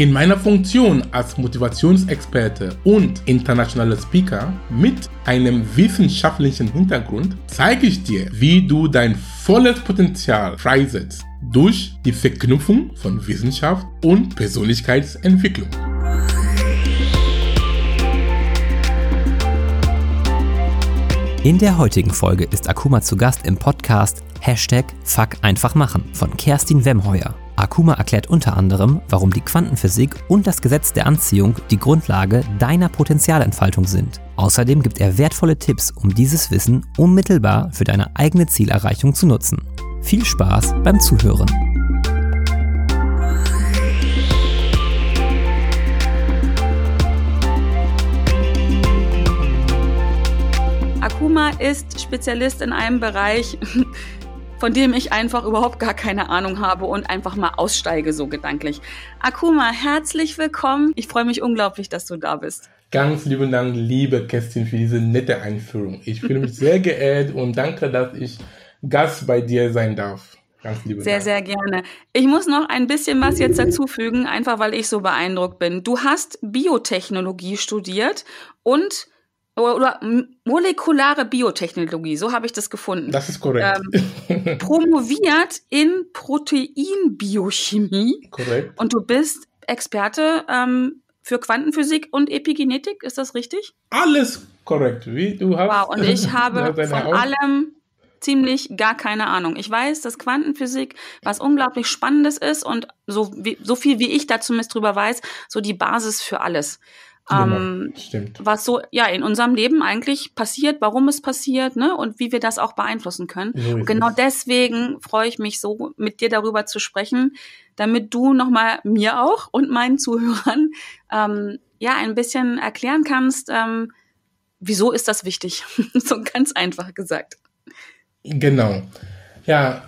In meiner Funktion als Motivationsexperte und internationaler Speaker mit einem wissenschaftlichen Hintergrund zeige ich dir, wie du dein volles Potenzial freisetzt durch die Verknüpfung von Wissenschaft und Persönlichkeitsentwicklung. In der heutigen Folge ist Akuma zu Gast im Podcast Hashtag Fuck einfach machen von Kerstin Wemheuer. Akuma erklärt unter anderem, warum die Quantenphysik und das Gesetz der Anziehung die Grundlage deiner Potenzialentfaltung sind. Außerdem gibt er wertvolle Tipps, um dieses Wissen unmittelbar für deine eigene Zielerreichung zu nutzen. Viel Spaß beim Zuhören. Akuma ist Spezialist in einem Bereich, von dem ich einfach überhaupt gar keine Ahnung habe und einfach mal aussteige, so gedanklich. Akuma, herzlich willkommen. Ich freue mich unglaublich, dass du da bist. Ganz lieben Dank, liebe Kerstin, für diese nette Einführung. Ich fühle mich sehr geehrt und danke, dass ich Gast bei dir sein darf. Ganz liebe Sehr, Dank. sehr gerne. Ich muss noch ein bisschen was jetzt dazufügen, einfach weil ich so beeindruckt bin. Du hast Biotechnologie studiert und oder molekulare Biotechnologie, so habe ich das gefunden. Das ist korrekt. Ähm, promoviert in Proteinbiochemie. korrekt. Und du bist Experte ähm, für Quantenphysik und Epigenetik, ist das richtig? Alles korrekt. Wie du hast. Wow, und ich habe von allem ziemlich gar keine Ahnung. Ich weiß, dass Quantenphysik was unglaublich Spannendes ist und so, wie, so viel wie ich da zumindest drüber weiß, so die Basis für alles. Ähm, Genau, stimmt. was so ja in unserem Leben eigentlich passiert, warum es passiert, ne, und wie wir das auch beeinflussen können. So Und genau es. deswegen freue ich mich so, mit dir darüber zu sprechen, damit du nochmal mir auch und meinen Zuhörern ähm, ja ein bisschen erklären kannst, ähm, wieso ist das wichtig? so ganz einfach gesagt. Genau. Ja,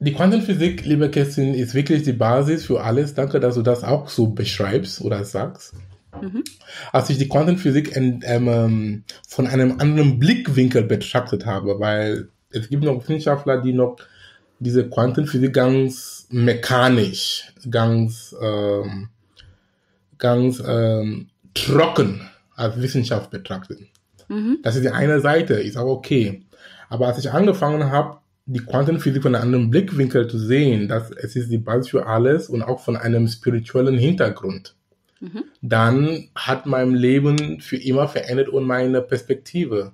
die Quantenphysik, liebe Kerstin, ist wirklich die Basis für alles. Danke, dass du das auch so beschreibst oder sagst. Mhm. Als ich die Quantenphysik in, ähm, von einem anderen Blickwinkel betrachtet habe, weil es gibt noch Wissenschaftler, die noch diese Quantenphysik ganz mechanisch, ganz, ähm, ganz ähm, trocken als Wissenschaft betrachten. Mhm. Das ist die eine Seite, ist auch okay. Aber als ich angefangen habe, die Quantenphysik von einem anderen Blickwinkel zu sehen, dass es ist die Basis für alles und auch von einem spirituellen Hintergrund, Mhm. dann hat mein Leben für immer verändert und meine Perspektive.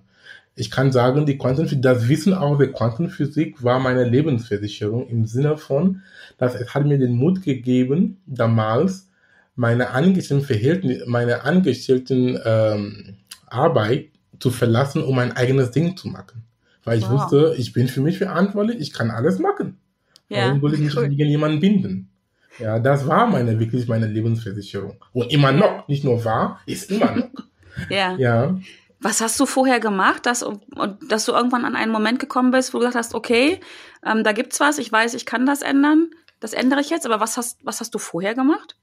Ich kann sagen, die Quantenphysik, das Wissen aus der Quantenphysik war meine Lebensversicherung im Sinne von, dass es hat mir den Mut gegeben, damals meine angestellten Verhältnisse, meine angestellten ähm, Arbeit zu verlassen, um mein eigenes Ding zu machen. Weil ich Wow. wusste, ich bin für mich verantwortlich, ich kann alles machen. Ja, Warum soll ich mich cool. an jemanden binden? Ja, das war meine, wirklich meine Lebensversicherung. Und immer noch, nicht nur war, ist immer noch. ja. Ja, Was hast du vorher gemacht, dass, dass du irgendwann an einen Moment gekommen bist, wo du gesagt hast, okay, ähm, da gibt's was, ich weiß, ich kann das ändern, das ändere ich jetzt, aber was hast, was hast du vorher gemacht?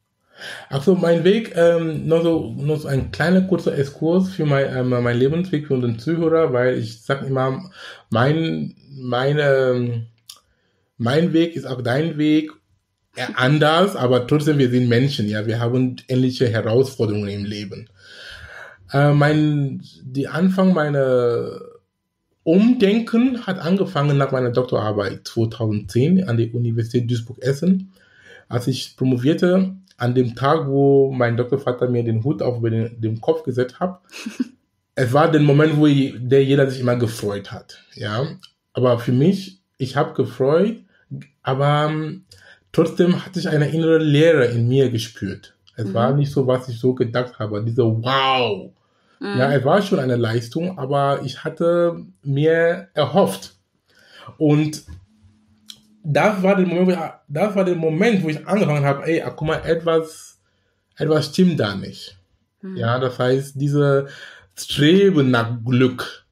also mein Weg, ähm, noch so, noch so ein kleiner kurzer Exkurs für mein, ähm, mein Lebensweg für unseren Zuhörer, weil ich sag immer, mein, meine, mein Weg ist auch dein Weg, anders, aber trotzdem, wir sind Menschen, ja, wir haben ähnliche Herausforderungen im Leben. Äh, mein, die Anfang meiner Umdenken hat angefangen nach meiner Doktorarbeit 2010 an der Universität Duisburg-Essen. Als ich promovierte, an dem Tag, wo mein Doktorvater mir den Hut auf den, den Kopf gesetzt hat, es war der Moment, wo ich, der jeder sich immer gefreut hat. Ja, aber für mich, ich habe gefreut, aber trotzdem hatte ich eine innere Leere in mir gespürt. Es Mhm. war nicht so, was ich so gedacht habe. Diese Wow. Mhm. Ja, es war schon eine Leistung, aber ich hatte mir erhofft. Und das war der Moment, wo ich, das war der Moment, wo ich angefangen habe, ey, ah, guck mal, etwas, etwas stimmt da nicht. Mhm. Ja, das heißt, diese Streben nach Glück,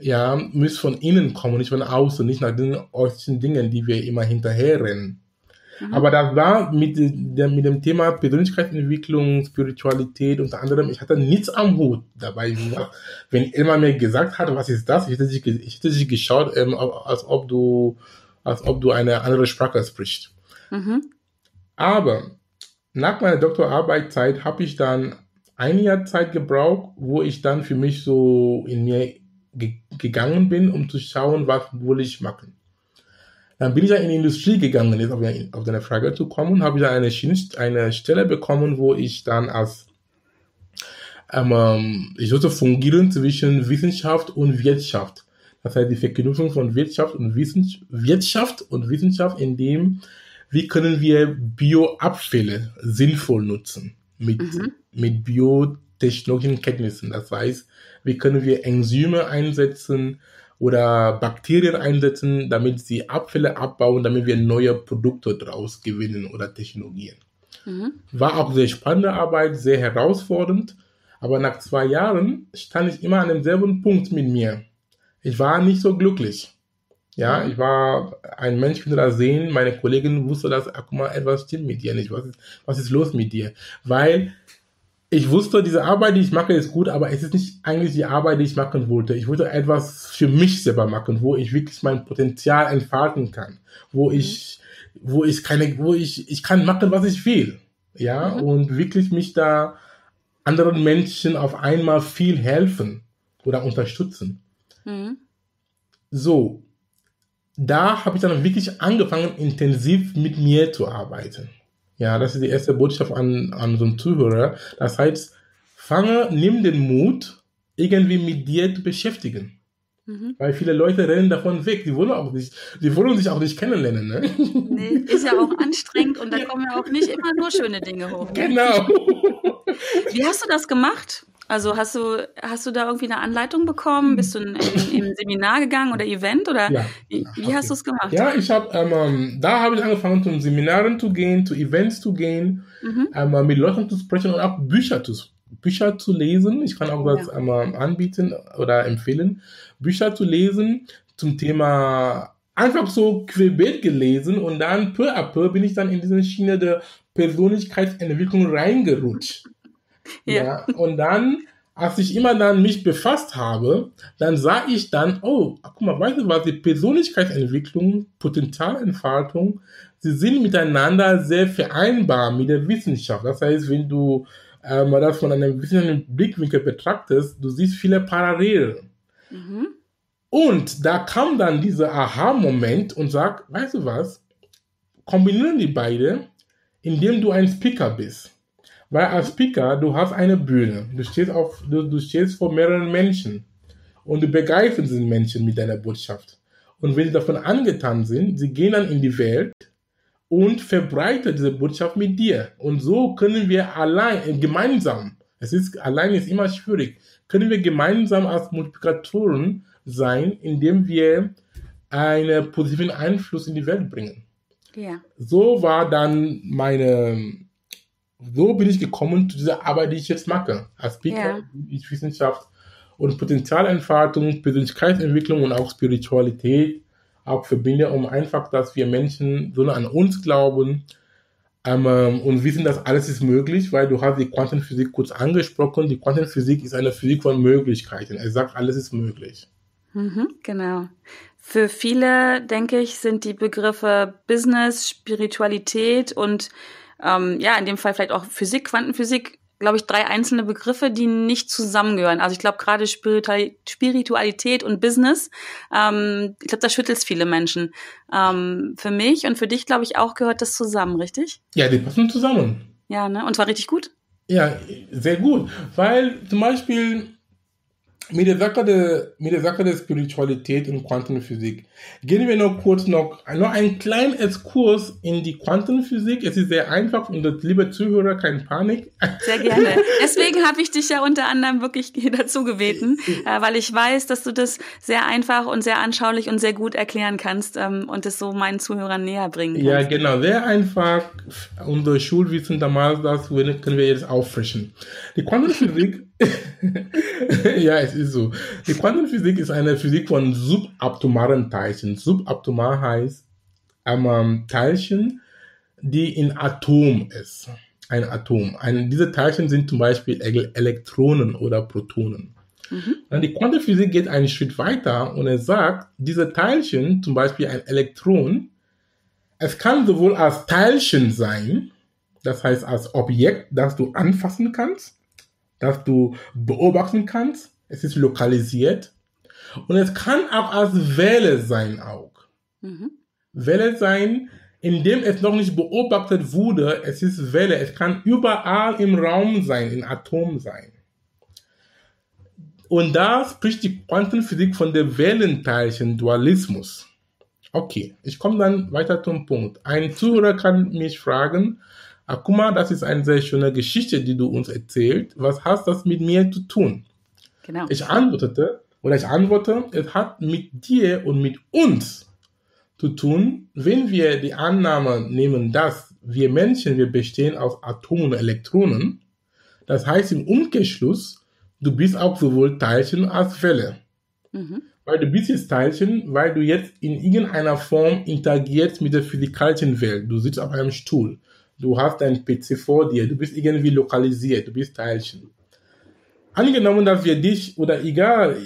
ja, muss von innen kommen, nicht von außen, nicht nach den äußeren Dingen, die wir immer hinterherrennen. Mhm. Aber das war mit, der, mit dem Thema Persönlichkeitsentwicklung, Spiritualität unter anderem, ich hatte nichts am Hut dabei. Wenn Elmar mir gesagt hat, was ist das, ich hätte sich, ich hätte sich geschaut, ähm, als ob du, als ob du eine andere Sprache sprichst. Mhm. Aber nach meiner Doktorarbeitszeit habe ich dann ein Jahr Zeit gebraucht, wo ich dann für mich so in mir ge gegangen bin, um zu schauen, was will ich machen. Dann bin ich ja in die Industrie gegangen, jetzt auf, auf deine Frage zu kommen, habe ich dann eine, eine Stelle bekommen, wo ich dann als ähm, ähm, ich sollte fungieren zwischen Wissenschaft und Wirtschaft. Das heißt, die Verknüpfung von Wirtschaft und Wissenschaft, Wirtschaft und Wissenschaft, in dem, wie können wir Bioabfälle sinnvoll nutzen mit, mhm. mit biotechnologischen Kenntnissen. Das heißt, wie können wir Enzyme einsetzen, oder Bakterien einsetzen, damit sie Abfälle abbauen, damit wir neue Produkte daraus gewinnen oder Technologien. Mhm. War auch sehr spannende Arbeit, sehr herausfordernd, aber nach zwei Jahren stand ich immer an demselben Punkt mit mir. Ich war nicht so glücklich. Ja, mhm. ich war ein Mensch, konnte das sehen, meine Kollegin wusste, dass, guck mal, etwas stimmt mit dir nicht. Was ist, was ist los mit dir? Weil ich wusste, diese Arbeit, die ich mache, ist gut, aber es ist nicht eigentlich die Arbeit, die ich machen wollte. Ich wollte etwas für mich selber machen, wo ich wirklich mein Potenzial entfalten kann, wo mhm. ich, wo ich keine, wo ich, ich kann machen, was ich will. Ja, mhm. und wirklich mich da anderen Menschen auf einmal viel helfen oder unterstützen. Mhm. So, da habe ich dann wirklich angefangen, intensiv mit mir zu arbeiten. Ja, das ist die erste Botschaft an, an so einen Zuhörer. Das heißt, fange, nimm den Mut, irgendwie mit dir zu beschäftigen. Mhm. Weil viele Leute rennen davon weg. Die wollen auch nicht, die wollen sich auch nicht kennenlernen, ne? Nee, ist ja auch anstrengend und da kommen ja auch nicht immer nur schöne Dinge hoch. Ne? Genau. Wie hast du das gemacht? Also hast du, hast du da irgendwie eine Anleitung bekommen? Bist du in, in, in Seminar gegangen oder Event oder ja, wie, wie hast du es gemacht? Ja, ich habe, ähm, ähm, da habe ich angefangen, zu Seminaren zu gehen, zu Events zu gehen, mhm. ähm, mit Leuten zu sprechen und auch Bücher zu, Bücher zu lesen. Ich kann auch das ja. ähm, anbieten oder empfehlen, Bücher zu lesen zum Thema einfach so querbeet gelesen und dann peu à peu bin ich dann in diese Schiene der Persönlichkeitsentwicklung reingerutscht. Ja. ja. Und dann, als ich immer dann mich befasst habe, dann sah ich dann, oh, guck mal, weißt du was, die Persönlichkeitsentwicklung, Potenzialentfaltung, sie sind miteinander sehr vereinbar mit der Wissenschaft. Das heißt, wenn du ähm, das von einem wissenschaftlichen Blickwinkel betrachtest, du siehst viele Parallelen. Mhm. Und da kam dann dieser Aha-Moment und sagt, weißt du was, kombinieren die beide, indem du ein Speaker bist. Weil als Speaker, du hast eine Bühne. Du stehst, auf, du, du stehst vor mehreren Menschen. Und du begeisterst den Menschen mit deiner Botschaft. Und wenn sie davon angetan sind, sie gehen dann in die Welt und verbreiten diese Botschaft mit dir. Und so können wir allein, äh, gemeinsam, es ist, allein ist immer schwierig, können wir gemeinsam als Multiplikatoren sein, indem wir einen positiven Einfluss in die Welt bringen. Ja. So war dann meine, so bin ich gekommen zu dieser Arbeit, die ich jetzt mache. Als Speaker, ja. ich Wissenschaft und Potenzialentfaltung, Persönlichkeitsentwicklung und auch Spiritualität auch verbinde, um einfach, dass wir Menschen so an uns glauben ähm, und wissen, dass alles ist möglich, weil du hast die Quantenphysik kurz angesprochen. Die Quantenphysik ist eine Physik von Möglichkeiten. Er sagt, alles ist möglich. Mhm, genau. Für viele, denke ich, sind die Begriffe Business, Spiritualität und ähm, ja, in dem Fall vielleicht auch Physik, Quantenphysik, glaube ich, drei einzelne Begriffe, die nicht zusammengehören. Also ich glaube gerade Spiritualität und Business, ähm, ich glaube, da schüttelt es viele Menschen. Ähm, für mich und für dich, glaube ich, auch gehört das zusammen, richtig? Ja, die passen zusammen. Ja, ne? Und zwar richtig gut? Ja, sehr gut. Weil zum Beispiel mit der Sache der, mit der der Spiritualität und Quantenphysik gehen wir noch kurz noch, noch einen kleinen Exkurs in die Quantenphysik. Es ist sehr einfach und das, liebe Zuhörer, kein Panik. Sehr gerne. Deswegen habe ich dich ja unter anderem wirklich dazu gebeten, äh, weil ich weiß, dass du das sehr einfach und sehr anschaulich und sehr gut erklären kannst ähm, und es so meinen Zuhörern näher bringen kannst. Ja, genau. Sehr einfach. Unser Schulwissen damals, das können wir jetzt auffrischen. Die Quantenphysik ja, es ist so. Die Quantenphysik ist eine Physik von subatomaren Teilchen. Subaptomar heißt ähm, Teilchen, die in Atom ist. Ein Atom. Ein, diese Teilchen sind zum Beispiel Elektronen oder Protonen. Mhm. Dann die Quantenphysik geht einen Schritt weiter und er sagt, diese Teilchen, zum Beispiel ein Elektron, es kann sowohl als Teilchen sein, das heißt als Objekt, das du anfassen kannst, das du beobachten kannst, es ist lokalisiert und es kann auch als Welle sein auch. Mhm. Welle sein, indem es noch nicht beobachtet wurde, es ist Welle, es kann überall im Raum sein, im Atom sein. Und da spricht die Quantenphysik von der Wellenteilchen-Dualismus. Okay, ich komme dann weiter zum Punkt. Ein Zuhörer kann mich fragen, Akuma, das ist eine sehr schöne Geschichte, die du uns erzählt. Was hat das mit mir zu tun? Genau. Ich antwortete, oder ich antworte, es hat mit dir und mit uns zu tun, wenn wir die Annahme nehmen, dass wir Menschen, wir bestehen aus Atomen und Elektronen. Das heißt im Umkehrschluss, du bist auch sowohl Teilchen als Welle. Mhm. Weil du bist jetzt Teilchen, weil du jetzt in irgendeiner Form interagierst mit der physikalischen Welt. Du sitzt auf einem Stuhl. Du hast dein PC vor dir. Du bist irgendwie lokalisiert. Du bist Teilchen. Angenommen, dass wir dich oder egal,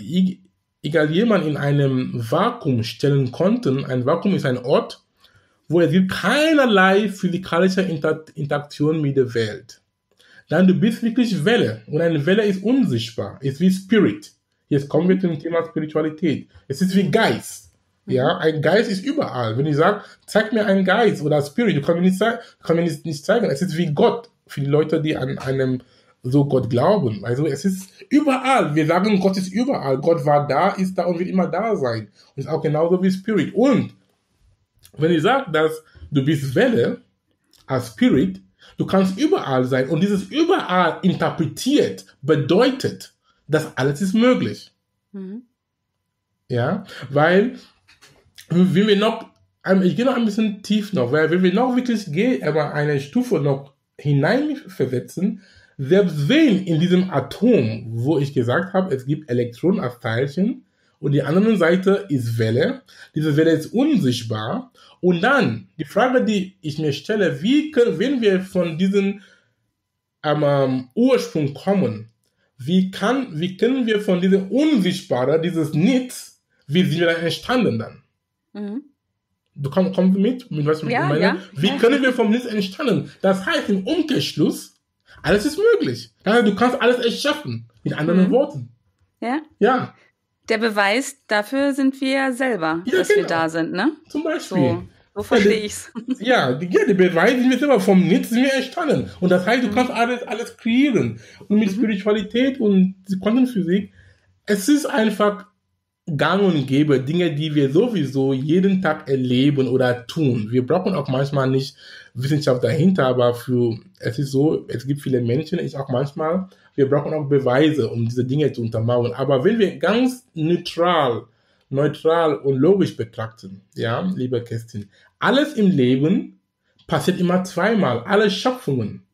egal jemand in einem Vakuum stellen konnten. Ein Vakuum ist ein Ort, wo es gibt keinerlei physikalische Inter Interaktion mit der Welt. Dann du bist wirklich Welle. Und eine Welle ist unsichtbar. Ist wie Spirit. Jetzt kommen wir zum Thema Spiritualität. Es ist wie Geist. Ja, ein Geist ist überall. Wenn ich sage, zeig mir einen Geist oder Spirit, du kannst mir nicht, kann mir nicht, nicht zeigen. Es ist wie Gott für die Leute, die an einem so Gott glauben. Also es ist überall. Wir sagen, Gott ist überall. Gott war da, ist da und wird immer da sein. Und ist auch genauso wie Spirit. Und wenn ich sage, dass du bist Welle als Spirit, du kannst überall sein. Und dieses überall interpretiert bedeutet, das alles ist möglich. Mhm. Ja, weil, wenn wir noch, ich gehe noch ein bisschen tief noch, weil wenn wir noch wirklich gehen, aber eine Stufe noch hineinversetzen, selbst wenn in diesem Atom, wo ich gesagt habe, es gibt Elektronen als Teilchen und die andere Seite ist Welle, diese Welle ist unsichtbar und dann die Frage, die ich mir stelle, wie können, wenn wir von diesem ähm, Ursprung kommen, wie, kann, wie können wir von diesem Unsichtbaren, dieses Nichts, wie sind wir dann entstanden dann? Mhm. Du kommst, kommst mit, mit was ich ja, meine? Ja. Wie können wir vom Nichts entstanden? Das heißt im Umkehrschluss, alles ist möglich. du kannst alles erschaffen. Mit anderen mhm. Worten. Ja? Ja. Der Beweis dafür sind wir selber, ja, dass genau. wir da sind, ne? Zum Beispiel. So. So verstehe ich's. Ja, die, ja, die Beweise sind immer vom Nichts sind wir entstanden. Und das heißt, du mhm. kannst alles, alles kreieren. Und mit mhm. Spiritualität und Quantenphysik, es ist einfach gang und gäbe, Dinge, die wir sowieso jeden Tag erleben oder tun. Wir brauchen auch manchmal nicht Wissenschaft dahinter, aber für, es ist so, es gibt viele Menschen, ich auch manchmal, wir brauchen auch Beweise, um diese Dinge zu untermauern. Aber wenn wir ganz neutral neutral und logisch betrachten, ja, liebe Kerstin, alles im Leben passiert immer zweimal. Alle Schöpfungen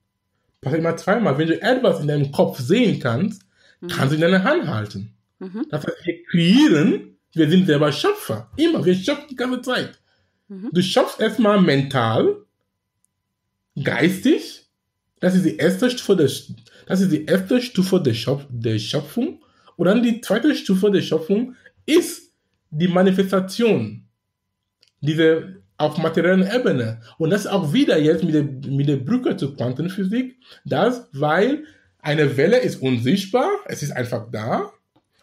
passiert immer zweimal. Wenn du etwas in deinem Kopf sehen kannst, mhm. kannst du in deiner Hand halten. Mhm. Das heißt, wir kreieren, wir sind selber Schöpfer. Immer, wir schöpfen die ganze Zeit. Mhm. Du schöpfst erstmal mental, geistig, das ist die erste Stufe der, das ist die erste Stufe der, Schöpf der Schöpfung. Und dann die zweite Stufe der Schöpfung ist die Manifestation, diese auf materiellen Ebene. Und das auch wieder jetzt mit der, mit der Brücke zur Quantenphysik, das, weil eine Welle ist unsichtbar, es ist einfach da.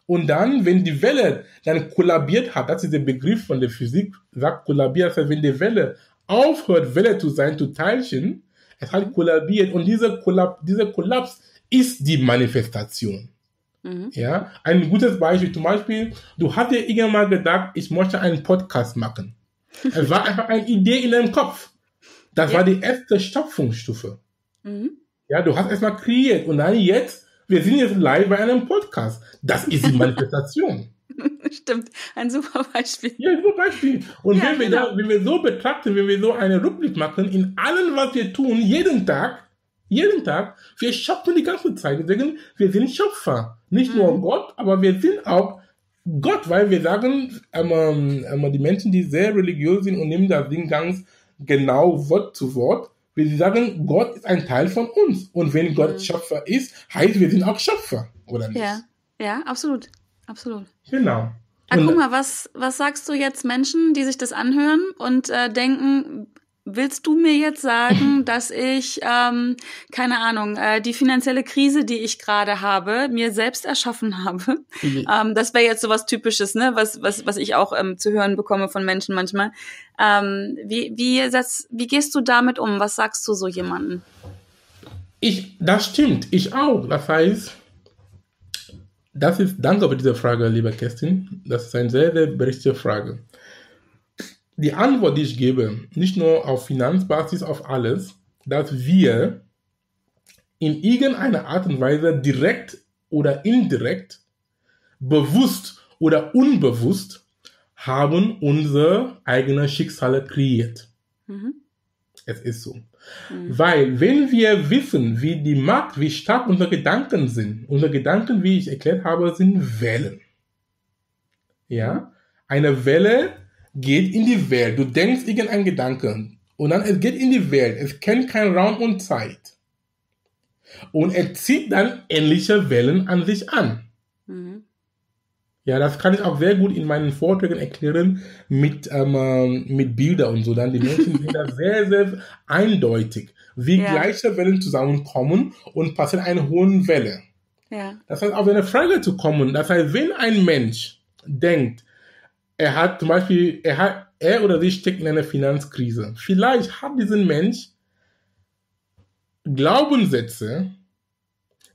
Und dann, wenn die Welle dann kollabiert hat, das ist der Begriff von der Physik, sagt kollabiert, das heißt, wenn die Welle aufhört, Welle zu sein, zu Teilchen, es hat kollabiert. Und dieser Kollaps, dieser Kollaps ist die Manifestation. Mhm. Ja, ein gutes Beispiel, zum Beispiel, du hast dir irgendwann mal gedacht, ich möchte einen Podcast machen. es war einfach eine Idee in deinem Kopf. Das ja. war die erste Stopfungsstufe. Mhm. Ja, du hast erstmal kreiert und dann jetzt, wir sind jetzt live bei einem Podcast. Das ist die Manifestation. Stimmt, ein super Beispiel. Ja, ein super Beispiel. Und ja, wenn, wir genau. da, wenn wir so betrachten, wenn wir so eine Rückblick machen, in allem, was wir tun, jeden Tag, jeden Tag. Wir schöpfen die ganze Zeit. Deswegen, wir sind Schöpfer. Nicht mhm. nur Gott, aber wir sind auch Gott, weil wir sagen, ähm, ähm, die Menschen, die sehr religiös sind und nehmen das Ding ganz, genau Wort zu Wort, wie sie sagen, Gott ist ein Teil von uns. Und wenn Gott Mhm. Schöpfer ist, heißt, wir sind auch Schöpfer, oder nicht? Ja, ja, absolut. Absolut. Genau. Ah, guck mal, was, was sagst du jetzt Menschen, die sich das anhören und äh, denken, willst du mir jetzt sagen, dass ich, ähm, keine Ahnung, äh, die finanzielle Krise, die ich gerade habe, mir selbst erschaffen habe? Ähm, das wäre jetzt so was Typisches, ne, was, was, was ich auch ähm, zu hören bekomme von Menschen manchmal. Ähm, wie, wie, das, wie gehst du damit um? Was sagst du so jemandem? Ich, das stimmt, ich auch. Das heißt, das ist, danke für diese Frage, liebe Kerstin. Das ist eine sehr, sehr berechtigte Frage. Die Antwort, die ich gebe, nicht nur auf Finanzbasis, auf alles, dass wir in irgendeiner Art und Weise direkt oder indirekt, bewusst oder unbewusst, haben unsere eigenen Schicksale kreiert. Mhm. Es ist so. Mhm. Weil, wenn wir wissen, wie die Macht, wie stark unsere Gedanken sind, unsere Gedanken, wie ich erklärt habe, sind Wellen. Ja? Eine Welle geht in die Welt. Du denkst irgendein Gedanke und dann es geht in die Welt. Es kennt keinen Raum und Zeit. Und er zieht dann ähnliche Wellen an sich an. Mhm. Ja, das kann ich auch sehr gut in meinen Vorträgen erklären mit, ähm, ähm, mit Bildern und so. Dann die Menschen sind da sehr, sehr eindeutig, wie Ja. gleiche Wellen zusammenkommen und passiert eine hohe Welle. Ja. Das heißt, auf eine Frage zu kommen, das heißt, wenn ein Mensch denkt, er hat zum Beispiel, er hat, er oder sie steckt in einer Finanzkrise. Vielleicht hat diesen Mensch Glaubenssätze,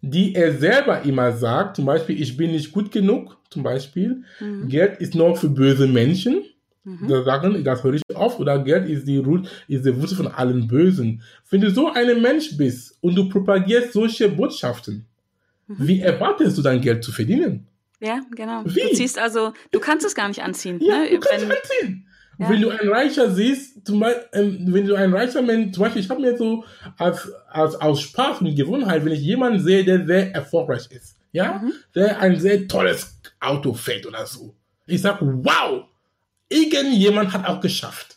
die er selber immer sagt, zum Beispiel, ich bin nicht gut genug, zum Beispiel, Mhm. Geld ist nur für böse Menschen. Mhm. Da sagen, das höre ich oft, oder Geld ist die, ist die Wurzel von allen Bösen. Wenn du so ein Mensch bist und du propagierst solche Botschaften, Mhm. wie erwartest du dann Geld zu verdienen? Ja, genau. Wie? Du ziehst also, du kannst es gar nicht anziehen. Ja, ne? du kannst Wenn- anziehen. Ja. Wenn du ein Reicher siehst, zum Beispiel, ähm, wenn du ein reicher Mensch, zum Beispiel, ich habe mir so als, als aus Spaß und Gewohnheit, wenn ich jemanden sehe, der sehr erfolgreich ist, ja, Mhm. der ein sehr tolles Auto fährt oder so, ich sag, wow, irgendjemand hat auch geschafft.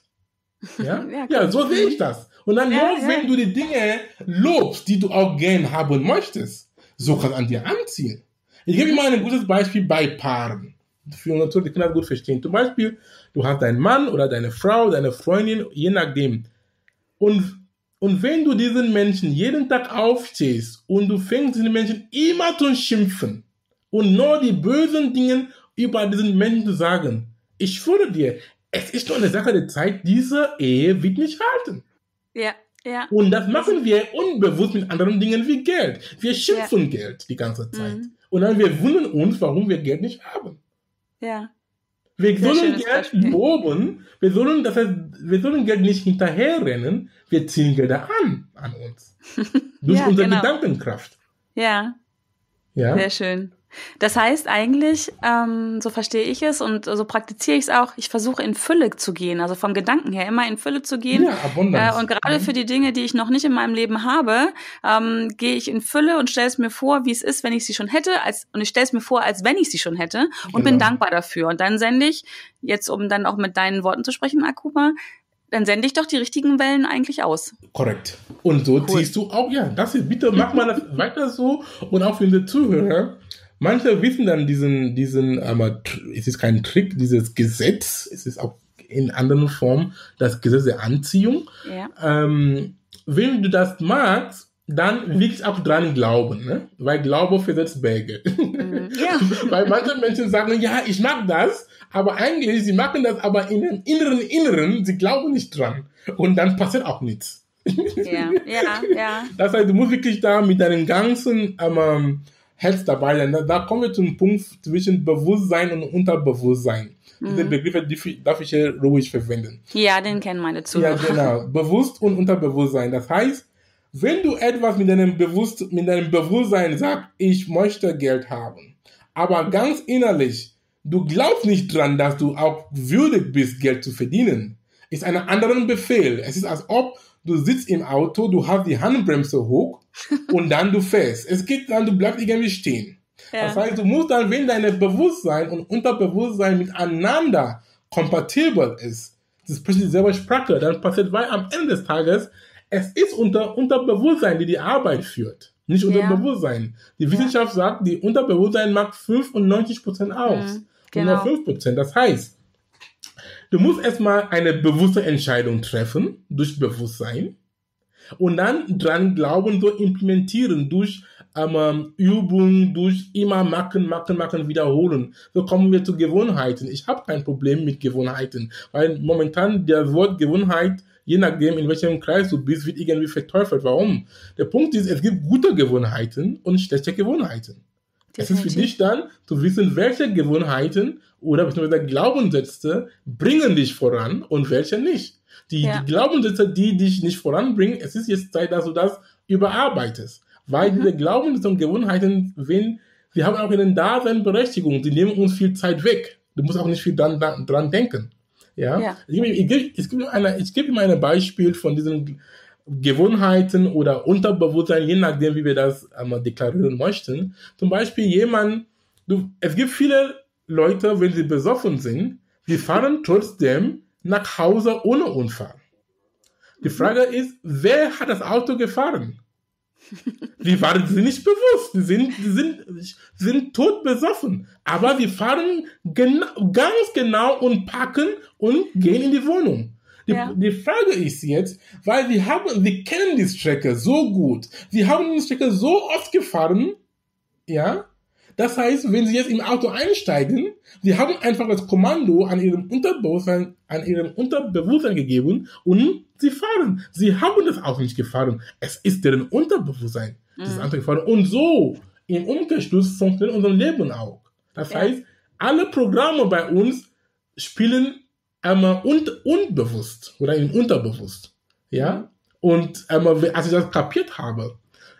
Ja, Ja, ja, so sehe ich das. Und dann Ja, nur, wenn du die Dinge lobst, die du auch gern haben möchtest, so kann an dir anziehen. Ich gebe immer ein gutes Beispiel bei Paaren. Für natürlich die Kinder gut verstehen. Zum Beispiel, du hast deinen Mann oder deine Frau, deine Freundin, je nachdem. Und, und wenn du diesen Menschen jeden Tag aufstehst und du fängst diesen Menschen immer zu schimpfen und nur die bösen Dinge über diesen Menschen zu sagen, ich schwöre dir, es ist nur eine Sache der Zeit, diese Ehe wird nicht halten. Ja, ja. Und das machen wir unbewusst mit anderen Dingen wie Geld. Wir schimpfen Geld die ganze Zeit. Mhm. Und dann wir wundern uns, warum wir Geld nicht haben. Ja. Wir Sehr sollen Geld Beispiel. loben, wir sollen, das heißt, wir sollen Geld nicht hinterherrennen, wir ziehen Gelder an, an uns. Durch Ja, unsere genau. Gedankenkraft. Ja, Ja? sehr schön. Das heißt eigentlich, ähm, so verstehe ich es und so praktiziere ich es auch, ich versuche in Fülle zu gehen, also vom Gedanken her immer in Fülle zu gehen. ja, Abundance. Äh, und gerade für die Dinge, die ich noch nicht in meinem Leben habe, ähm, gehe ich in Fülle und stelle es mir vor, wie es ist, wenn ich sie schon hätte, als, und ich stelle es mir vor, als wenn ich sie schon hätte und bin Genau. dankbar dafür. Und dann sende ich, jetzt um dann auch mit deinen Worten zu sprechen, Akuma, dann sende ich doch die richtigen Wellen eigentlich aus. Korrekt. Und so Cool. ziehst du auch, ja, das ist, bitte mach mal das weiter so und auch für unsere Zuhörer. Manche wissen dann diesen, diesen, aber es ist kein Trick, dieses Gesetz, es ist auch in anderen Formen das Gesetz der Anziehung. Ja. Ähm, wenn du das magst, dann wirklich auch dran glauben, ne? weil Glaube versetzt Berge. Mhm. Ja. weil manche Menschen sagen, ja, ich mag das, aber eigentlich, sie machen das aber in dem inneren Inneren, sie glauben nicht dran. Und dann passiert auch nichts. ja, ja, ja. Das heißt, du musst wirklich da mit deinem ganzen ähm, Herz dabei sein. Da, da kommen wir zum Punkt zwischen Bewusstsein und Unterbewusstsein. Diese Mhm. Begriffe die ich- darf ich hier ruhig verwenden. Ja, den kennen meine Ja, Zuhörer. genau. Bewusst und Unterbewusstsein. Das heißt, wenn du etwas mit deinem, Bewusst mit deinem Bewusstsein sagst, ich möchte Geld haben, aber ganz innerlich, du glaubst nicht dran, dass du auch würdig bist, Geld zu verdienen, ist ein anderer Befehl. Es ist, als ob du sitzt im Auto, du hast die Handbremse hoch und dann du fährst. Es geht dann, du bleibst irgendwie stehen. Das Ja. heißt, du musst dann, wenn dein Bewusstsein und Unterbewusstsein miteinander kompatibel ist, sie sprechen dieselbe Sprache, dann passiert, weil am Ende des Tages, es ist unter Unterbewusstsein, die die Arbeit führt, nicht unter Ja. Die Wissenschaft sagt, die Unterbewusstsein macht 95 Prozent aus. Mhm, Und genau. nur 5 Prozent. Das heißt, du musst erstmal eine bewusste Entscheidung treffen, durch Bewusstsein, und dann dran glauben, so implementieren, durch ähm, Übung, durch immer machen, machen, machen, wiederholen. So kommen wir zu Gewohnheiten. Ich habe kein Problem mit Gewohnheiten, weil momentan das Wort Gewohnheit, je nachdem, in welchem Kreis du bist, wird irgendwie verteufelt. Warum? Der Punkt ist, es gibt gute Gewohnheiten und schlechte Gewohnheiten. Es ist für Definitiv. dich dann zu wissen, welche Gewohnheiten oder beziehungsweise Glaubenssätze bringen dich voran und welche nicht. Die, Ja. die Glaubenssätze, die dich nicht voranbringen, es ist jetzt Zeit, dass du das überarbeitest. Weil Mhm. diese Glaubenssätze und Gewohnheiten, wenn, sie haben auch eine Daseinberechtigung, die nehmen uns viel Zeit weg. Du musst auch nicht viel dran, dran, denken. Ja? Ja. Ich gebe, ich gebe, ich gebe, eine, ich gebe ihm ein Beispiel von diesen Gewohnheiten oder Unterbewusstsein, je nachdem, wie wir das einmal deklarieren möchten. Zum Beispiel jemand, du, es gibt viele Leute, wenn sie besoffen sind, die fahren trotzdem nach Hause ohne Unfall. Die Frage ist, wer hat das Auto gefahren? Die waren sie nicht bewusst, die sind, die sind, sind tot besoffen. Aber sie fahren genau, ganz genau und packen und gehen in die Wohnung. Die, Ja. die Frage ist jetzt, weil sie haben, sie kennen die Strecke so gut, sie haben die Strecke so oft gefahren, ja. Das heißt, wenn sie jetzt im Auto einsteigen, sie haben einfach das Kommando an ihrem Unterbewusstsein, an ihrem Unterbewusstsein gegeben und sie fahren. Sie haben das Auto nicht gefahren. Es ist deren Unterbewusstsein, das Mhm. Auto gefahren. Und so im Umkehrschluss funktioniert unser Leben auch. Das Ja. heißt, alle Programme bei uns spielen einmal un unbewusst oder im Unterbewusst. Ja? Und einmal, als ich das kapiert habe,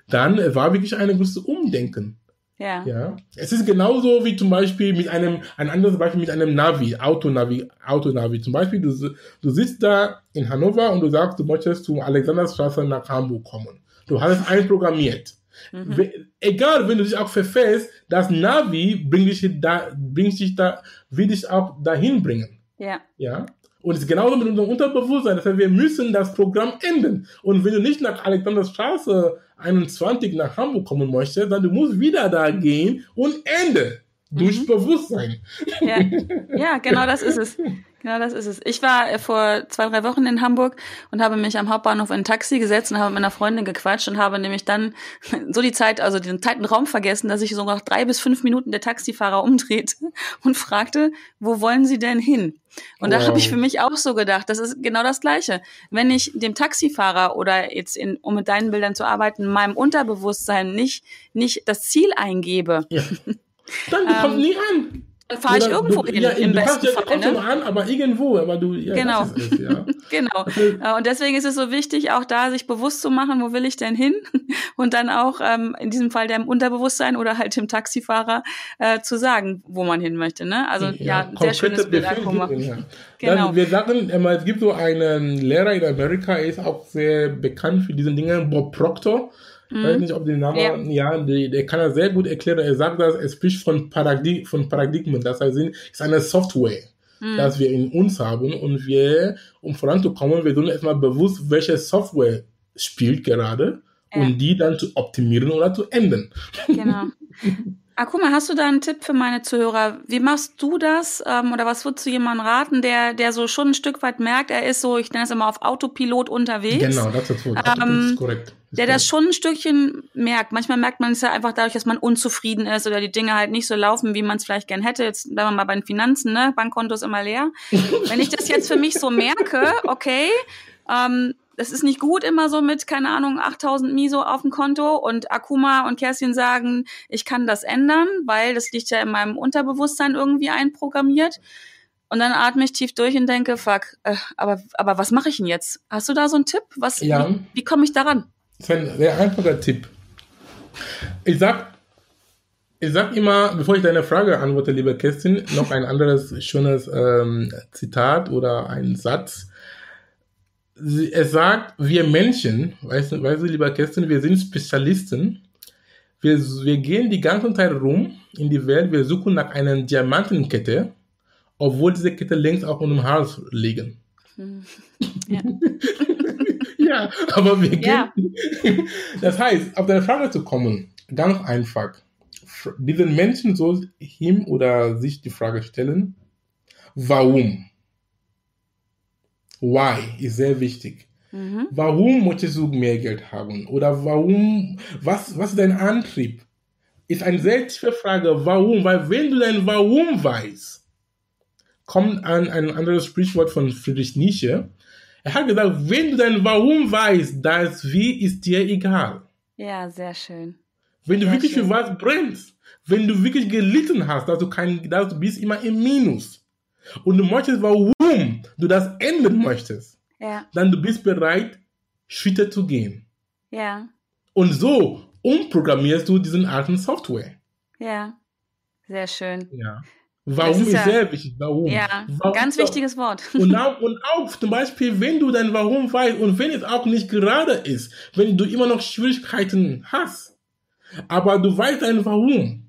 dann war wirklich ein großes Umdenken. Ja. Ja, es ist genauso wie zum Beispiel mit einem, ein anderes Beispiel mit einem Navi, Autonavi, Autonavi. Zum Beispiel, du, du sitzt da in Hannover und du sagst, du möchtest zum Alexanderstraße nach Hamburg kommen. Du hast es einprogrammiert. Mhm. Egal, wenn du dich auch verfährst, das Navi bringt dich da, bringt dich da, will dich auch dahin bringen. Ja. Ja. Und es ist genauso mit unserem Unterbewusstsein. Das heißt, wir müssen das Programm ändern. Und wenn du nicht nach Alexanderstraße 21 nach Hamburg kommen möchtest, dann du musst wieder da gehen und Ende. Durch Bewusstsein. Ja. ja, genau das ist es. Genau das ist es. Ich war äh, vor zwei, drei Wochen in Hamburg und habe mich am Hauptbahnhof in ein Taxi gesetzt und habe mit meiner Freundin gequatscht und habe nämlich dann so die Zeit, also den Zeiten Raum vergessen, dass sich so nach drei bis fünf Minuten der Taxifahrer umdrehte und fragte, wo wollen Sie denn hin? Und da Wow. habe ich für mich auch so gedacht, das ist genau das Gleiche. Wenn ich dem Taxifahrer oder jetzt in, um mit deinen Bildern zu arbeiten, meinem Unterbewusstsein nicht, nicht das Ziel eingebe, Ja. Dann du kommst Ähm, nie an. Dann fahre ich irgendwo du, hin, ja, im du kannst besten ja, du Fall. Ne? ja noch an, aber irgendwo, aber du, ja, Genau. es, ja. Genau. Äh, Und deswegen ist es so wichtig, auch da sich bewusst zu machen, wo will ich denn hin? Und dann auch ähm, in diesem Fall dem Unterbewusstsein oder halt dem Taxifahrer äh, zu sagen, wo man hin möchte. Ne? Also ja, ein sehr schönes Bild, ja. Genau. Dann, wir sagen, immer, es gibt so einen Lehrer in Amerika, er ist auch sehr bekannt für diese Dinge, Bob Proctor. Ich weiß nicht, ob den Namen, ja, der, der kann das sehr gut erklären. Er sagt das, er spricht von, Paradig von Paradigmen. Das heißt, es ist eine Software, Mhm. das wir in uns haben. Und wir, um voranzukommen, wir sollen erstmal bewusst, welche Software spielt gerade Ja. und die dann zu optimieren oder zu ändern. Genau. Akuma, hast du da einen Tipp für meine Zuhörer? Wie machst du das? Ähm, oder was würdest du jemandem raten, der, der so schon ein Stück weit merkt, er ist so, ich nenne es immer auf Autopilot unterwegs? Genau, das ist, das Ähm, ist korrekt. Der das schon ein Stückchen merkt. Manchmal merkt man es ja einfach dadurch, dass man unzufrieden ist oder die Dinge halt nicht so laufen, wie man es vielleicht gern hätte. Jetzt bleiben wir mal bei den Finanzen, ne? Bankkonto ist immer leer. Wenn ich das jetzt für mich so merke, okay, ähm, das ist nicht gut immer so mit, keine Ahnung, 8000 Miso auf dem Konto und Akuma und Kerstin sagen, ich kann das ändern, weil das liegt ja in meinem Unterbewusstsein irgendwie einprogrammiert. Und dann atme ich tief durch und denke, fuck, äh, aber, aber was mache ich denn jetzt? Hast du da so einen Tipp? Was, Ja. Wie, wie komme ich daran? Das ist ein sehr einfacher Tipp. Ich sag, ich sag immer, bevor ich deine Frage antworte, liebe Kerstin, noch ein anderes schönes ähm, Zitat oder ein Satz. Sie, es sagt, wir Menschen, weißt du, weißt du, lieber Kerstin, wir sind Spezialisten. Wir, wir gehen die ganze Zeit rum in die Welt, wir suchen nach einer Diamantenkette, obwohl diese Kette längst auf unserem Hals liegen. Hm. Ja. ja, aber wir ja. gehen. Das heißt, auf deine Frage zu kommen, ganz einfach. Diesen Menschen soll ihm oder sich die Frage stellen, warum? Why ist sehr wichtig. Mhm. Warum möchtest du mehr Geld haben? Oder warum, was, was ist dein Antrieb? Ist eine sehr tiefe Frage. Warum? Weil wenn du dein Warum weißt, kommt an ein anderes Sprichwort von Friedrich Nietzsche. Er hat gesagt, wenn du dein Warum weißt, das Wie ist dir egal. Ja, sehr schön. Wenn du sehr wirklich schön. für was brennst, wenn du wirklich gelitten hast, dass du kein, dass du bist immer im Minus und du möchtest, warum du das ändern möchtest, ja. dann du bist bereit, Schritte zu gehen. Ja. Und so umprogrammierst du diesen alten Software. Ja. Sehr schön. Ja. Warum ist, ja, sehr wichtig. Warum? Ja, warum ganz wichtiges Wort. Und auch, und auch zum Beispiel, wenn du dein Warum weißt und wenn es auch nicht gerade ist, wenn du immer noch Schwierigkeiten hast, aber du weißt dein Warum,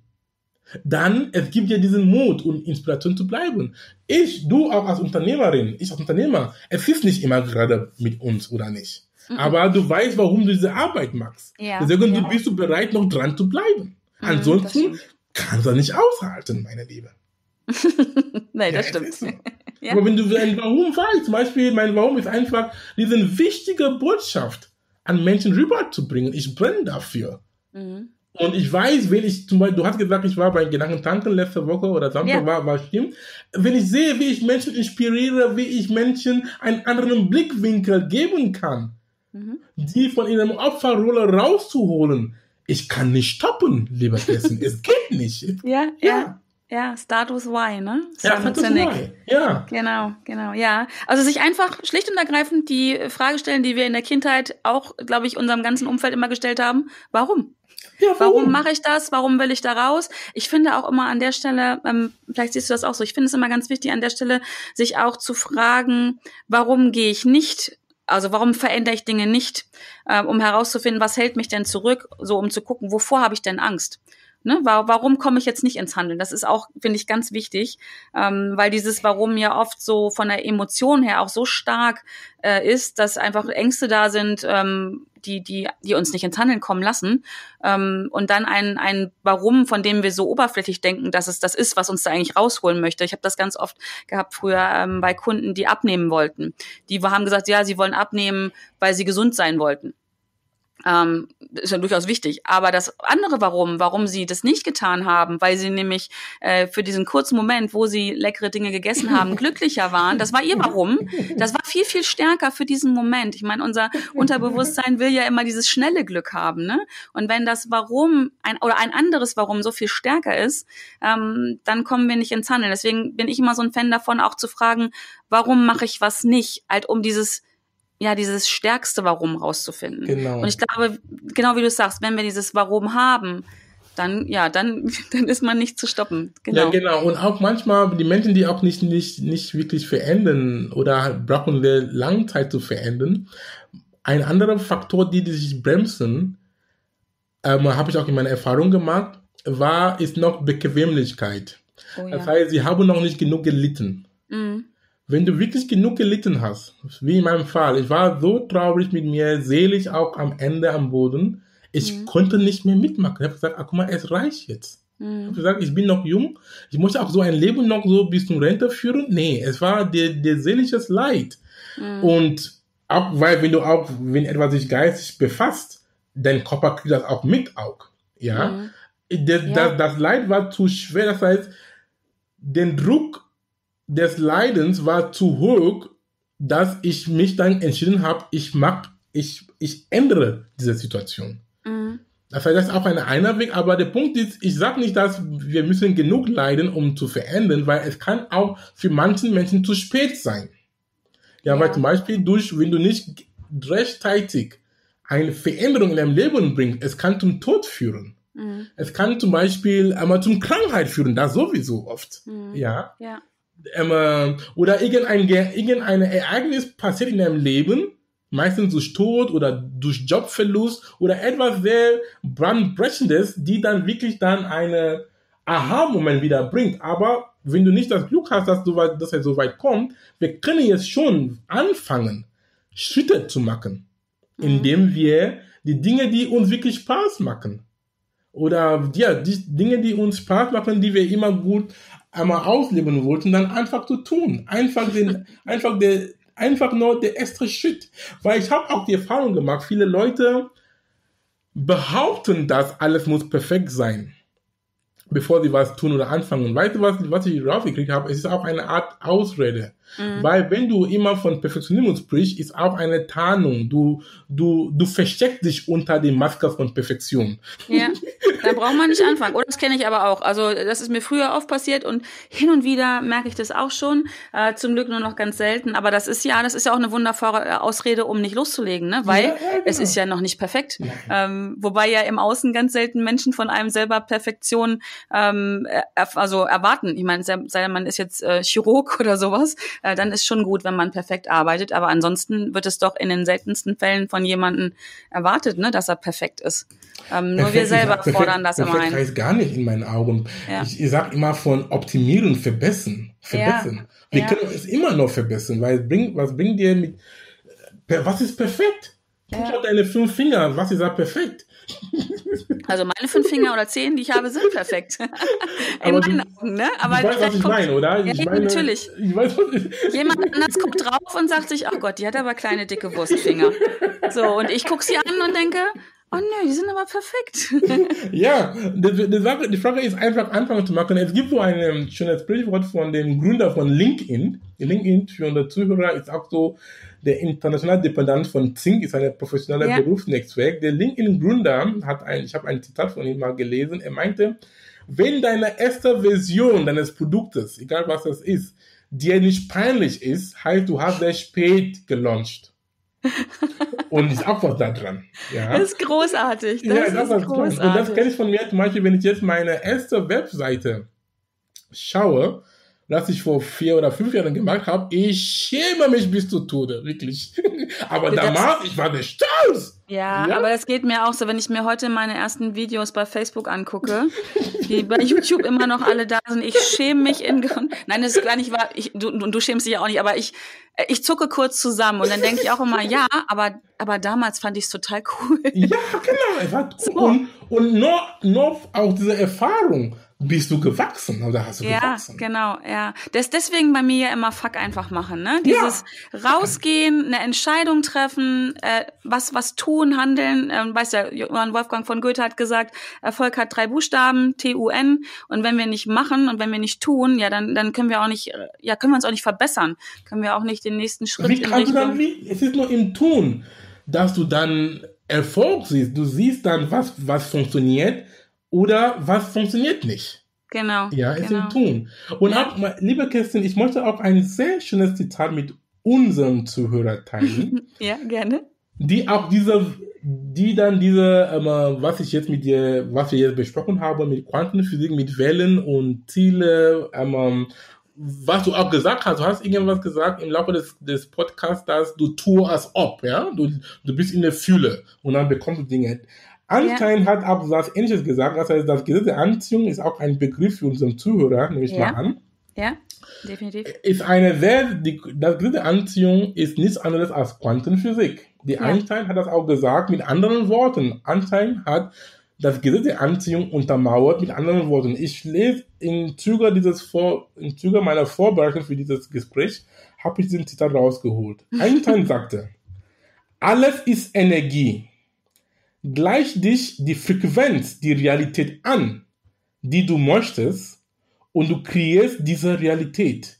dann es gibt dir diesen Mut und Inspiration zu bleiben. Ich, du auch als Unternehmerin, ich als Unternehmer, es ist nicht immer gerade mit uns oder nicht. Mhm. Aber du weißt, warum du diese Arbeit machst. Ja, Deswegen ja. du bist du bereit, noch dran zu bleiben. Mhm, Ansonsten kannst du nicht aushalten, meine Liebe. Nein, das ja, stimmt. So. ja. Aber wenn du ein Warum weißt, zum Beispiel, mein Warum ist einfach, diese wichtige Botschaft an Menschen rüberzubringen. Ich brenne dafür. Mhm. Und ich weiß, wenn ich zum Beispiel, du hast gesagt, ich war bei Gedankentanken letzte Woche oder Samstag, Ja. war, war stimmt. Wenn ich sehe, wie ich Menschen inspiriere, wie ich Menschen einen anderen Blickwinkel geben kann, Mhm. die von ihrem Opferrolle rauszuholen, ich kann nicht stoppen, lieber Kessen. es geht nicht. Ja, ja. Ja, Start with Why, ne? Ja, Simon ist Sinek. why. Ja. Genau, genau, ja. Also sich einfach schlicht und ergreifend die Frage stellen, die wir in der Kindheit auch, glaube ich, unserem ganzen Umfeld immer gestellt haben. Warum? ja Warum mache ich das? Warum will ich da raus? Ich finde auch immer an der Stelle, ähm, vielleicht siehst du das auch so, ich finde es immer ganz wichtig an der Stelle, sich auch zu fragen, warum gehe ich nicht also warum verändere ich Dinge nicht, äh, um herauszufinden, was hält mich denn zurück, so um zu gucken, wovor habe ich denn Angst? Ne, warum komme ich jetzt nicht ins Handeln? Das ist auch, finde ich, ganz wichtig, ähm, weil dieses Warum ja oft so von der Emotion her auch so stark äh, ist, dass einfach Ängste da sind, ähm, die, die, die uns nicht ins Handeln kommen lassen. Ähm, und dann ein, ein Warum, von dem wir so oberflächlich denken, dass es das ist, was uns da eigentlich rausholen möchte. Ich habe das ganz oft gehabt früher ähm, bei Kunden, die abnehmen wollten. Die haben gesagt, ja, sie wollen abnehmen, weil sie gesund sein wollten. Ähm, ist ja durchaus wichtig. Aber das andere Warum, warum sie das nicht getan haben, weil sie nämlich äh, für diesen kurzen Moment, wo sie leckere Dinge gegessen haben, glücklicher waren, das war ihr Warum. Das war viel, viel stärker für diesen Moment. Ich meine, unser Unterbewusstsein will ja immer dieses schnelle Glück haben. Ne? Und wenn das Warum ein, oder ein anderes Warum so viel stärker ist, ähm, dann kommen wir nicht ins Handeln. Deswegen bin ich immer so ein Fan davon, auch zu fragen, warum mache ich was nicht? Halt um dieses ja, dieses stärkste Warum rauszufinden. Genau. Und ich glaube, genau wie du sagst, wenn wir dieses Warum haben, dann, ja, dann, dann ist man nicht zu stoppen. Genau. Ja, genau. Und auch manchmal die Menschen, die auch nicht, nicht, nicht wirklich verändern oder brauchen sehr lange Zeit zu verändern. Ein anderer Faktor, die, die sich bremsen, ähm, habe ich auch in meiner Erfahrung gemacht, war, ist noch Bequemlichkeit. Oh, ja. Das heißt, sie haben noch nicht genug gelitten. Mhm. Wenn du wirklich genug gelitten hast, wie in meinem Fall, ich war so traurig mit mir, seelisch auch am Ende am Boden, ich Mhm. konnte nicht mehr mitmachen. Ich habe gesagt, ah, guck mal, es reicht jetzt. Ich Mhm. habe gesagt, ich bin noch jung, ich möchte auch so ein Leben noch so bis zum Rente führen. Nee, es war der, der seelisches Leid. Mhm. Und auch, weil wenn du auch, wenn etwas sich geistig befasst, dein Körper kriegt das auch mit auch. Ja. Mhm. Das, Ja. das, das Leid war zu schwer, das heißt, der Druck des Leidens war zu hoch, dass ich mich dann entschieden habe, ich mag, ich, ich ändere diese Situation. Mhm. Das heißt, das ist auch ein einer Weg, aber der Punkt ist, ich sage nicht, dass wir müssen genug leiden, um zu verändern, weil es kann auch für manchen Menschen zu spät sein. Ja, Ja. weil zum Beispiel durch, wenn du nicht rechtzeitig eine Veränderung in deinem Leben bringst, es kann zum Tod führen. Mhm. Es kann zum Beispiel einmal zum Krankheit führen, das sowieso oft. Mhm. Ja. Ja. Ähm, oder irgendein, Ge- irgendein Ereignis passiert in deinem Leben, meistens durch Tod oder durch Jobverlust oder etwas sehr brandbrechendes, die dann wirklich dann eine, Aha-Moment wieder bringt. Aber wenn du nicht das Glück hast, dass, du, dass er so weit kommt, wir können jetzt schon anfangen, Schritte zu machen, mhm. indem wir die Dinge, die uns wirklich Spaß machen, oder ja, die Dinge, die uns Spaß machen, die wir immer gut einmal ausleben wollten, dann einfach zu tun. Einfach den, einfach der, einfach nur der extra Schritt. Weil ich habe auch die Erfahrung gemacht, viele Leute behaupten, dass alles muss perfekt sein bevor sie was tun oder anfangen. Weißt du, was, was ich rausgekriegt habe? Es ist auch eine Art Ausrede. Mhm. Weil wenn du immer von Perfektionismus sprichst, ist auch eine Tarnung. Du, du, du versteckst dich unter dem Maske von Perfektion. Ja, da braucht man nicht anfangen. Oder das kenne ich aber auch. Also das ist mir früher oft passiert und hin und wieder merke ich das auch schon. Äh, zum Glück nur noch ganz selten. Aber das ist ja, das ist ja auch eine wunderbare Ausrede, um nicht loszulegen, ne? Weil ja, ja, genau. es ist ja noch nicht perfekt. Ja. Ähm, wobei ja im Außen ganz selten Menschen von einem selber Perfektion ähm, also erwarten. Ich meine, sei man ist jetzt äh, Chirurg oder sowas, äh, dann ist schon gut, wenn man perfekt arbeitet. Aber ansonsten wird es doch in den seltensten Fällen von jemandem erwartet, ne, dass er perfekt ist. Ähm, nur wir selber perfekt, fordern das perfekt immer ein. heißt gar nicht in meinen Augen. Ja. Ich, ich sage immer von optimieren, verbessern. verbessern. Ja. Wir ja. können es immer noch verbessern, weil es bringt, was bringt dir mit, was ist perfekt? Guck ja. deine fünf Finger, was ist da perfekt? Also meine fünf Finger oder zehn, die ich habe, sind perfekt. In meinen Augen, ne? Aber du weißt, was ich meine, oder? Ich ja, meine, natürlich. Ich weiß, was Jemand anders guckt drauf und sagt sich, ach Gott, die hat aber kleine, dicke Wurstfinger. So, und ich gucke sie an und denke, Oh nö, die sind aber perfekt. ja, die, die, Sache, die Frage ist einfach anfangen zu machen. Es gibt so ein ähm, schönes Sprichwort von dem Gründer von LinkedIn. LinkedIn für unsere Zuhörer ist auch so, der internationale Dependent von Zink ist ein professioneller ja. Berufsnetzwerk. Der LinkedIn-Gründer hat ein, ich habe ein Zitat von ihm mal gelesen, er meinte, wenn deine erste Version deines Produktes, egal was das ist, dir nicht peinlich ist, heißt du hast sehr spät gelauncht. und ist auch was da dran. Ja. Das ist großartig. Das ja, das ist großartig. Und das kenne ich von mir zum Beispiel, wenn ich jetzt meine erste Webseite schaue, das ich vor vier oder fünf Jahren gemacht habe, ich schäme mich bis zu Tode, wirklich. aber das, damals, ich war der Stolz. Ja, ja, aber das geht mir auch so, wenn ich mir heute meine ersten Videos bei Facebook angucke, die bei YouTube immer noch alle da sind. Ich schäme mich in Nein, das ist gar nicht wahr. Ich, du, du schämst dich ja auch nicht, aber ich, ich zucke kurz zusammen und dann denke ich auch immer, ja, aber, aber damals fand ich es total cool. Ja, genau. So. Und, und noch, noch auch diese Erfahrung bist du gewachsen oder hast du ja, gewachsen? Ja, genau, ja. Das deswegen bei mir ja immer Fuck einfach machen, ne? Dieses ja. rausgehen, eine Entscheidung treffen, äh, was was tun, handeln. Ähm, weißt ja, Johann Wolfgang von Goethe hat gesagt, Erfolg hat drei Buchstaben, T U N. Und wenn wir nicht machen und wenn wir nicht tun, ja, dann dann können wir auch nicht, äh, ja, können wir uns auch nicht verbessern, können wir auch nicht den nächsten Schritt wie in Richtung. Du dann, wie, es ist nur im Tun, dass du dann Erfolg siehst. Du siehst dann, was was funktioniert oder was funktioniert nicht. Genau. Ja, es genau. im Tun. Und ja. auch, liebe Kerstin, ich möchte auch ein sehr schönes Zitat mit unserem Zuhörer teilen. ja, gerne. Die auch diese, die dann diese, ähm, was ich jetzt mit dir, was wir jetzt besprochen haben, mit Quantenphysik, mit Wellen und Ziele, ähm, was du auch gesagt hast, du hast irgendwas gesagt im Laufe des, des Podcasts, dass du tust als ob, ja, du, du bist in der Fühle und dann bekommst du Dinge. Einstein ja. hat auch was Ähnliches gesagt. Das heißt, das Gesetz der Anziehung ist auch ein Begriff für unseren Zuhörer, nehme ich ja. mal an. Ja, definitiv. Ist eine sehr, die, das Gesetz der Anziehung ist nichts anderes als Quantenphysik. Die ja. Einstein hat das auch gesagt mit anderen Worten. Einstein hat das Gesetz der Anziehung untermauert mit anderen Worten. Ich lese im Zuge dieses Vor, im Zuge meiner Vorbereitung für dieses Gespräch habe ich diesen Zitat rausgeholt. Einstein sagte, alles ist Energie gleich dich die Frequenz, die Realität an, die du möchtest, und du kreierst diese Realität.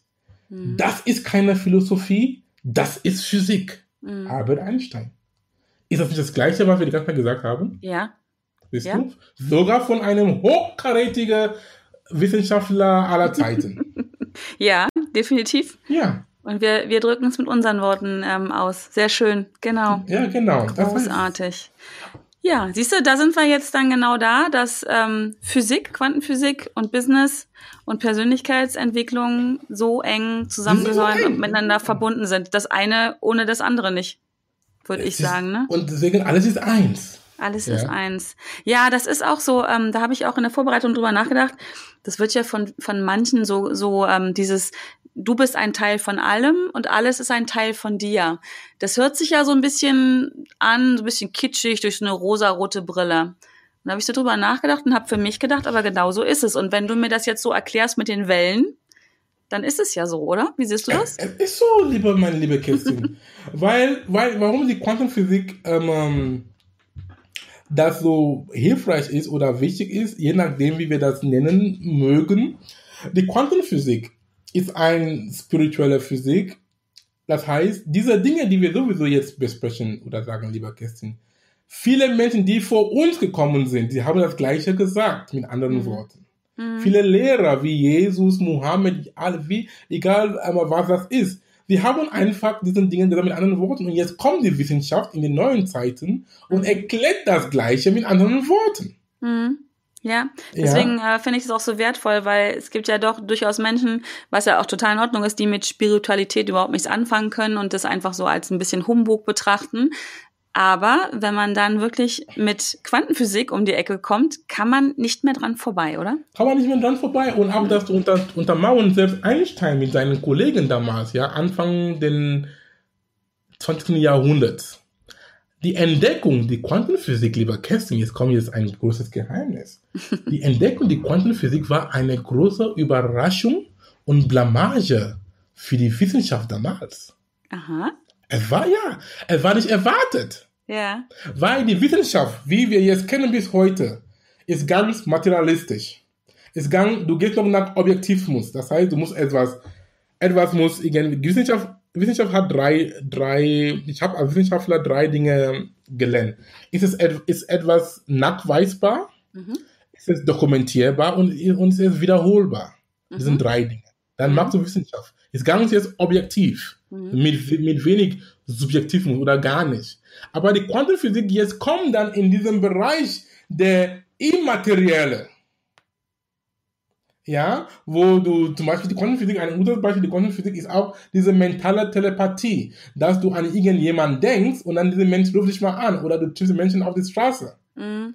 Mhm. Das ist keine Philosophie, das ist Physik. Mhm. Albert Einstein. Ist das nicht das Gleiche, was wir die ganze Zeit gesagt haben? Ja. Siehst ja. du? Sogar von einem hochkarätigen Wissenschaftler aller Zeiten. ja, definitiv. Ja. Und wir, wir drücken es mit unseren Worten ähm, aus. Sehr schön, genau. Ja, genau. Großartig. Ja, siehst du, da sind wir jetzt dann genau da, dass ähm, Physik, Quantenphysik und Business und Persönlichkeitsentwicklung so eng zusammengehören und miteinander verbunden sind. Das eine ohne das andere nicht, würde ich sagen. Ne? Und deswegen alles ist eins. Alles Ja. ist eins. Ja, das ist auch so, ähm, da habe ich auch in der Vorbereitung drüber nachgedacht. Das wird ja von, von manchen so, so ähm, dieses, du bist ein Teil von allem und alles ist ein Teil von dir. Das hört sich ja so ein bisschen an, so ein bisschen kitschig durch so eine rosarote Brille. Und da habe ich so drüber nachgedacht und habe für mich gedacht, aber genau so ist es. Und wenn du mir das jetzt so erklärst mit den Wellen, dann ist es ja so, oder? Wie siehst du das? Es ist so, liebe, meine liebe Kerstin. weil, weil, warum die Quantenphysik ähm, ähm, das so hilfreich ist oder wichtig ist, je nachdem, wie wir das nennen mögen. Die Quantenphysik ist eine spirituelle Physik. Das heißt, diese Dinge, die wir sowieso jetzt besprechen oder sagen, lieber Kerstin, viele Menschen, die vor uns gekommen sind, die haben das Gleiche gesagt, mit anderen Mhm. Worten. Mhm. Viele Lehrer wie Jesus, Mohammed, wie, egal aber was das ist, sie haben einfach diesen Dingen gesagt mit anderen Worten. Und jetzt kommt die Wissenschaft in den neuen Zeiten und erklärt das Gleiche mit anderen Worten. Mhm. Ja, Ja. deswegen äh, finde ich es auch so wertvoll, weil es gibt ja doch durchaus Menschen, was ja auch total in Ordnung ist, die mit Spiritualität überhaupt nichts anfangen können und das einfach so als ein bisschen Humbug betrachten. Aber wenn man dann wirklich mit Quantenphysik um die Ecke kommt, kann man nicht mehr dran vorbei, oder? Kann man nicht mehr dran vorbei. Und auch das unter, untermauern selbst Einstein mit seinen Kollegen damals, ja, Anfang den 20. Jahrhunderts. Die Entdeckung, die Quantenphysik, lieber Kerstin, jetzt kommt jetzt ein großes Geheimnis. Die Entdeckung, die Quantenphysik war eine große Überraschung und Blamage für die Wissenschaft damals. Aha. Es war ja, es war nicht erwartet. Ja. Weil die Wissenschaft, wie wir jetzt kennen bis heute, ist ganz materialistisch. Ist ganz, du gehst noch nach Objektivismus. Das heißt, du musst etwas, etwas muss die Wissenschaft, Wissenschaft hat drei, drei, ich habe als Wissenschaftler drei Dinge gelernt. Ist es ist etwas nachweisbar? Mhm. Ist es dokumentierbar und, und ist es wiederholbar? Das sind Mhm. drei Dinge. Dann Mhm. machst du Wissenschaft. Ist ganz jetzt objektiv. Mhm. Mit, mit wenig Subjektivismus oder gar nicht. Aber die Quantenphysik jetzt kommt dann in diesem Bereich der Immaterielle. Ja, wo du zum Beispiel die Quantenphysik, ein gutes Beispiel der Quantenphysik ist auch diese mentale Telepathie, dass du an irgendjemanden denkst und dann dieser Mensch ruft dich mal an oder du triffst Menschen auf die Straße. Mhm.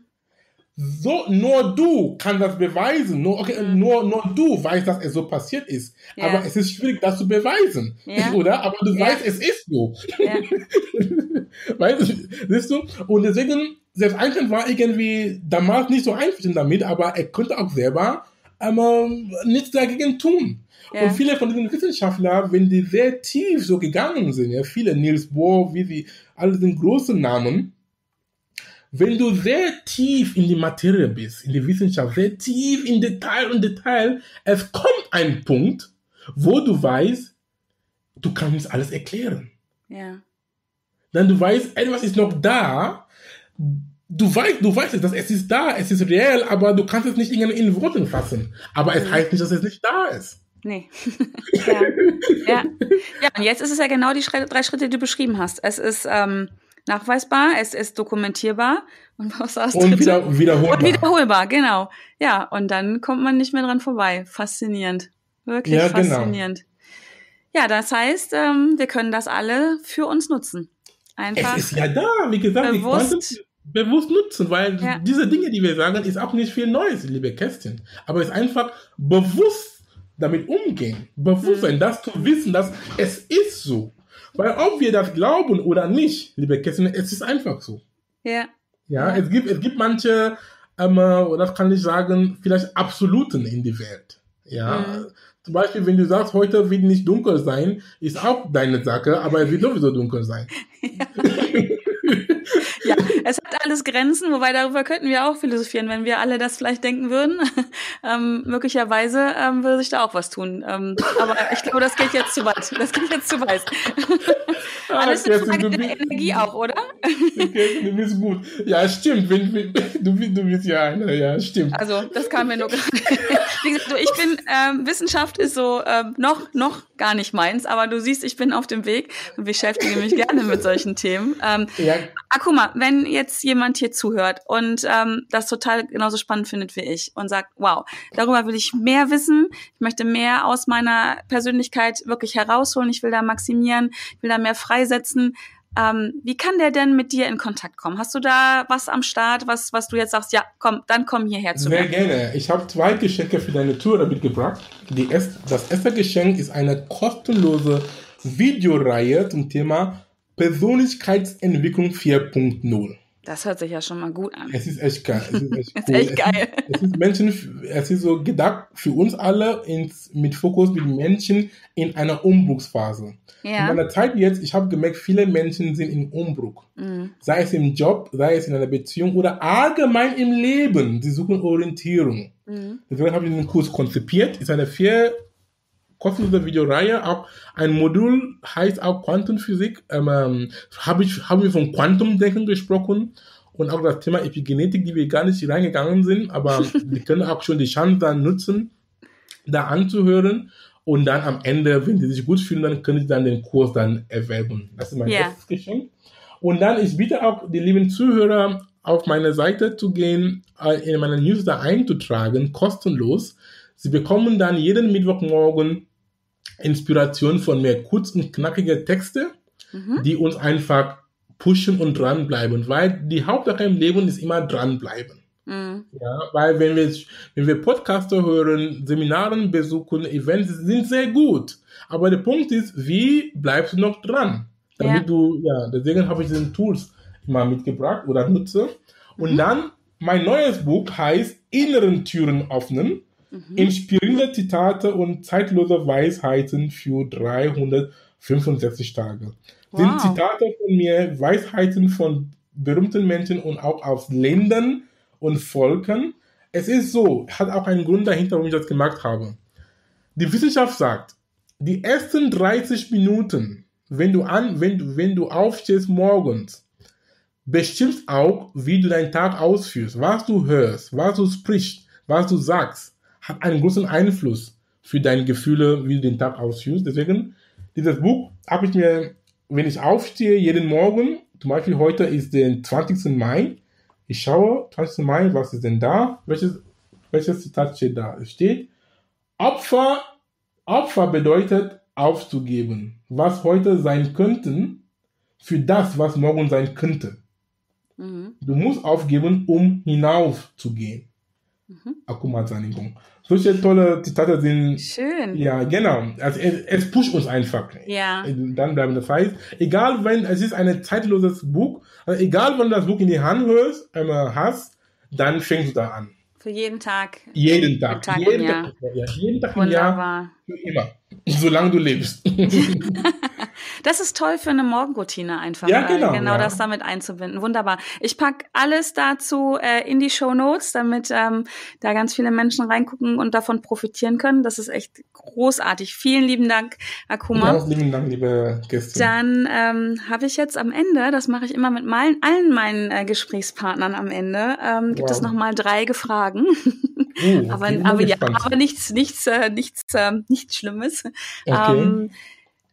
So, nur du kannst das beweisen. Nur, okay, Mhm. nur, nur du weißt, dass es so passiert ist. Ja. Aber es ist schwierig, das zu beweisen. Ja. Oder? Aber du Ja. weißt, es ist so. Weißt du, siehst du? Und deswegen, selbst Einstein war irgendwie damals nicht so einverstanden damit, aber er konnte auch selber ähm, nichts dagegen tun. Ja. Und viele von diesen Wissenschaftlern, wenn die sehr tief so gegangen sind, ja, viele, Niels Bohr, wie sie, alle sind großen Namen, wenn du sehr tief in die Materie bist, in die Wissenschaft, sehr tief in Detail und Detail, es kommt ein Punkt, wo du weißt, du kannst alles erklären. ja. Dann du weißt, etwas ist noch da. Du weißt, du weißt es, dass es ist da, es ist reell, aber du kannst es nicht irgendwie in Worten fassen. Aber es Mhm. heißt nicht, dass es nicht da ist. Nee. ja. ja. Ja, und jetzt ist es ja genau die drei Schritte, die du beschrieben hast. Es ist ähm, nachweisbar, es ist dokumentierbar und was das Und wieder, wiederholbar. Und wiederholbar, genau. Ja, und dann kommt man nicht mehr dran vorbei. Faszinierend. Wirklich Ja, genau. faszinierend. Ja, das heißt, ähm, wir können das alle für uns nutzen. Einfach. Es ist ja da, wie gesagt, bewusst- bewusst nutzen, weil Ja. diese Dinge, die wir sagen, ist auch nicht viel Neues, liebe Kästchen. Aber es ist einfach bewusst damit umgehen. Bewusst Mhm. sein, das zu wissen, dass es ist so. Weil ob wir das glauben oder nicht, liebe Kästchen, es ist einfach so. ja. Ja, Ja. es gibt, es gibt manche, ähm, äh, das kann ich sagen, vielleicht Absoluten in die Welt. Ja. Mhm. Zum Beispiel, wenn du sagst, heute wird nicht dunkel sein, ist auch deine Sache, aber es wird sowieso dunkel sein. Ja, es hat alles Grenzen, wobei darüber könnten wir auch philosophieren, wenn wir alle das vielleicht denken würden. Ähm, möglicherweise ähm, würde sich da auch was tun. Ähm, aber ich glaube, das geht jetzt zu weit. Das geht jetzt zu weit. Alles Ah, Kerstin, Frage der Energie auch, oder? Kerstin, du bist gut. Ja, stimmt. Wenn, wenn, du, bist- du bist ja einer, ja, stimmt. Also, das kam mir nur gerade. Wie gesagt, ich bin, ähm, Wissenschaft ist so ähm, noch, noch gar nicht meins, aber du siehst, ich bin auf dem Weg und beschäftige mich gerne mit solchen Themen. Ähm, Ja, Ah, guck mal, wenn jetzt jemand hier zuhört und ähm, das total genauso spannend findet wie ich und sagt, wow, darüber will ich mehr wissen, ich möchte mehr aus meiner Persönlichkeit wirklich herausholen, ich will da maximieren, ich will da mehr freisetzen. Ähm, wie kann der denn mit dir in Kontakt kommen? Hast du da was am Start, was, was du jetzt sagst, ja, komm, dann komm hierher zu Sehr mir. gerne. Ich habe zwei Geschenke für deine Tour mitgebracht. Die erst, das erste Geschenk ist eine kostenlose Videoreihe zum Thema Persönlichkeitsentwicklung 4.0. Das hört sich ja schon mal gut an. Es ist echt geil. Es ist echt, Das ist echt geil. Es ist, es ist Menschen, es ist so gedacht für uns alle ins, mit Fokus mit Menschen in einer Umbruchsphase. In Ja. meiner Zeit jetzt, ich habe gemerkt, viele Menschen sind im Umbruch. Mhm. Sei es im Job, sei es in einer Beziehung oder allgemein im Leben. Sie suchen Orientierung. Mhm. Deswegen habe ich diesen Kurs konzipiert. Ist eine vier kostenlose Videoreihe. Auch ein Modul heißt auch Quantenphysik. Ähm, ähm, habe ich haben wir von Quantumdenken gesprochen und auch das Thema Epigenetik, die wir gar nicht reingegangen sind, aber wir können auch schon die Chance dann nutzen, da anzuhören. Und dann am Ende, wenn sie sich gut fühlen, dann können sie dann den Kurs dann erwerben. Das ist mein Ja. erstes Geschenk. Und dann, ich bitte auch die lieben Zuhörer, auf meine Seite zu gehen, äh, in meinen Newsletter einzutragen, kostenlos. Sie bekommen dann jeden Mittwochmorgen Inspiration von mir, kurz und knackige Texte, Mhm. die uns einfach pushen und dranbleiben, weil die Hauptsache im Leben ist immer dranbleiben. Mhm. Ja, weil wenn wir, wenn wir Podcaster hören, Seminaren besuchen, Events sind sehr gut. Aber der Punkt ist, wie bleibst du noch dran? Damit Ja. du, ja, deswegen habe ich diesen Tools immer mitgebracht oder nutze. Und Mhm. dann, mein neues Buch heißt Inneren Türen öffnen. Mhm. Inspirierende Zitate und zeitlose Weisheiten für 365 Tage. Sind Wow. Zitate von mir, Weisheiten von berühmten Menschen und auch aus Ländern und Volken. Es ist so, hat auch einen Grund dahinter, warum ich das gemacht habe. Die Wissenschaft sagt, die ersten 30 Minuten, wenn du an, wenn du, wenn du aufstehst morgens, bestimmst auch, wie du deinen Tag ausführst. Was du hörst, was du sprichst, was du sagst, hat einen großen Einfluss für deine Gefühle, wie du den Tag ausführst. Deswegen, dieses Buch habe ich mir, wenn ich aufstehe, jeden Morgen, zum Beispiel heute ist der 20. Mai, ich schaue, 20. Mai, was ist denn da? Welches, welches Zitat steht da? Es steht, Opfer, Opfer bedeutet aufzugeben, was heute sein könnten, für das, was morgen sein könnte. Mhm. Du musst aufgeben, um hinaufzugehen. Mhm. Akuma Zanigung. Solche tolle Zitate sind, Schön. ja, genau. Also es, es pusht uns einfach. Ja. Dann bleiben das heißt, egal wenn, es ist ein zeitloses Buch, also egal wenn du das Buch in die Hand hörst, ähm, hast, dann fängst du da an. Für jeden Tag. Jeden Tag. Tag jeden, Jahr. Tag ja, jeden Tag im Jahr. Für immer. Solange du lebst. Das ist toll für eine Morgenroutine einfach. Ja, äh, genau, Genau ja. das damit einzubinden. Wunderbar. Ich pack alles dazu äh, in die Show Notes, damit ähm, da ganz viele Menschen reingucken und davon profitieren können. Das ist echt großartig. Vielen lieben Dank, Akuma. Ganz lieben Dank, liebe Gäste. Dann ähm, habe ich jetzt am Ende, das mache ich immer mit meinen, allen meinen äh, Gesprächspartnern am Ende, ähm, gibt Wow. es nochmal drei Gefragen. Oh, aber, aber, ja, aber nichts, nichts, äh, nichts, äh, nichts Schlimmes. Okay. Ähm,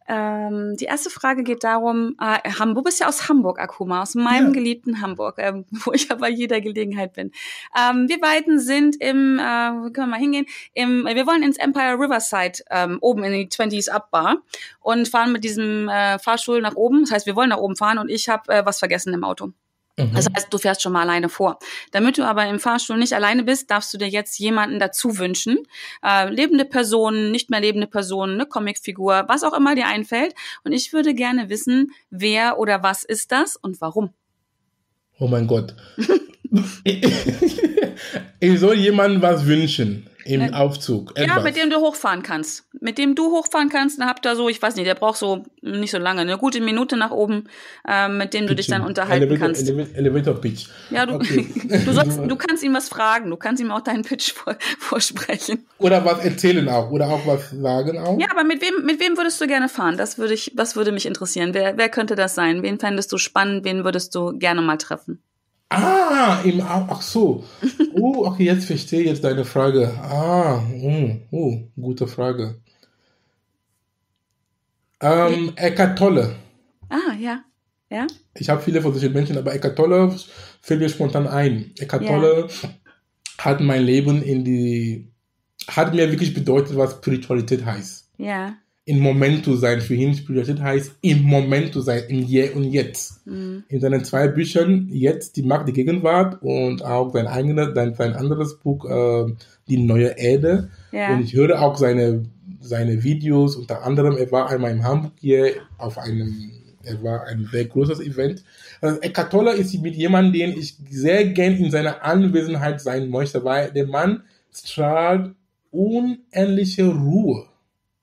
ähm, die erste Frage geht darum, äh, Hamburg, du bist ja aus Hamburg, Akuma, aus meinem Ja. geliebten Hamburg, ähm, wo ich ja bei jeder Gelegenheit bin. Ähm, wir beiden sind im, äh, können wir mal hingehen, im, wir wollen ins Empire Riverside ähm, oben in die 20s Up Bar und fahren mit diesem äh, Fahrstuhl nach oben. Das heißt, wir wollen nach oben fahren und ich habe äh, was vergessen im Auto. Mhm. Das heißt, du fährst schon mal alleine vor. Damit du aber im Fahrstuhl nicht alleine bist, darfst du dir jetzt jemanden dazu wünschen. Äh, lebende Personen, nicht mehr lebende Personen, eine Comicfigur, was auch immer dir einfällt. Und ich würde gerne wissen, wer oder was ist das und warum. Oh mein Gott. ich soll jemandem was wünschen im Aufzug. Ja, Etwas. mit dem du hochfahren kannst. Mit dem du hochfahren kannst, dann habt ihr so, ich weiß nicht, der braucht so nicht so lange, eine gute Minute nach oben, äh, mit dem du dich dann unterhalten Elevator, kannst. Elevator, Elevator Pitch. Ja, du, Okay. du, sollst, du kannst ihm was fragen, du kannst ihm auch deinen Pitch vor, vorsprechen. Oder was erzählen auch. Oder auch was sagen auch. Ja, aber mit wem, mit wem würdest du gerne fahren? Das würde ich, das würde mich interessieren. Wer, wer könnte das sein? Wen fändest du spannend? Wen würdest du gerne mal treffen? Ah, im, ach so. Oh, okay, jetzt verstehe ich jetzt deine Frage. Ah, oh, oh gute Frage. Ähm, Eckart Tolle. Ah, ja. Ja? Ich habe viele von solchen Menschen, aber Eckart Tolle fällt mir spontan ein. Eckart Ja. Tolle hat mein Leben in die, hat mir wirklich bedeutet, was Spiritualität heißt. Ja. Im Moment zu sein. Für ihn Spiritualität heißt im Moment zu sein, im Hier und Jetzt. Mhm. In seinen zwei Büchern, jetzt die Macht der Gegenwart und auch sein eigenes, sein, sein anderes Buch, äh, die neue Erde. Ja. Und ich höre auch seine, seine Videos, unter anderem, er war einmal in Hamburg hier auf einem, er war ein sehr großes Event. Also Eckhart Tolle ist mit jemandem, den ich sehr gern in seiner Anwesenheit sein möchte, weil der Mann strahlt unendliche Ruhe.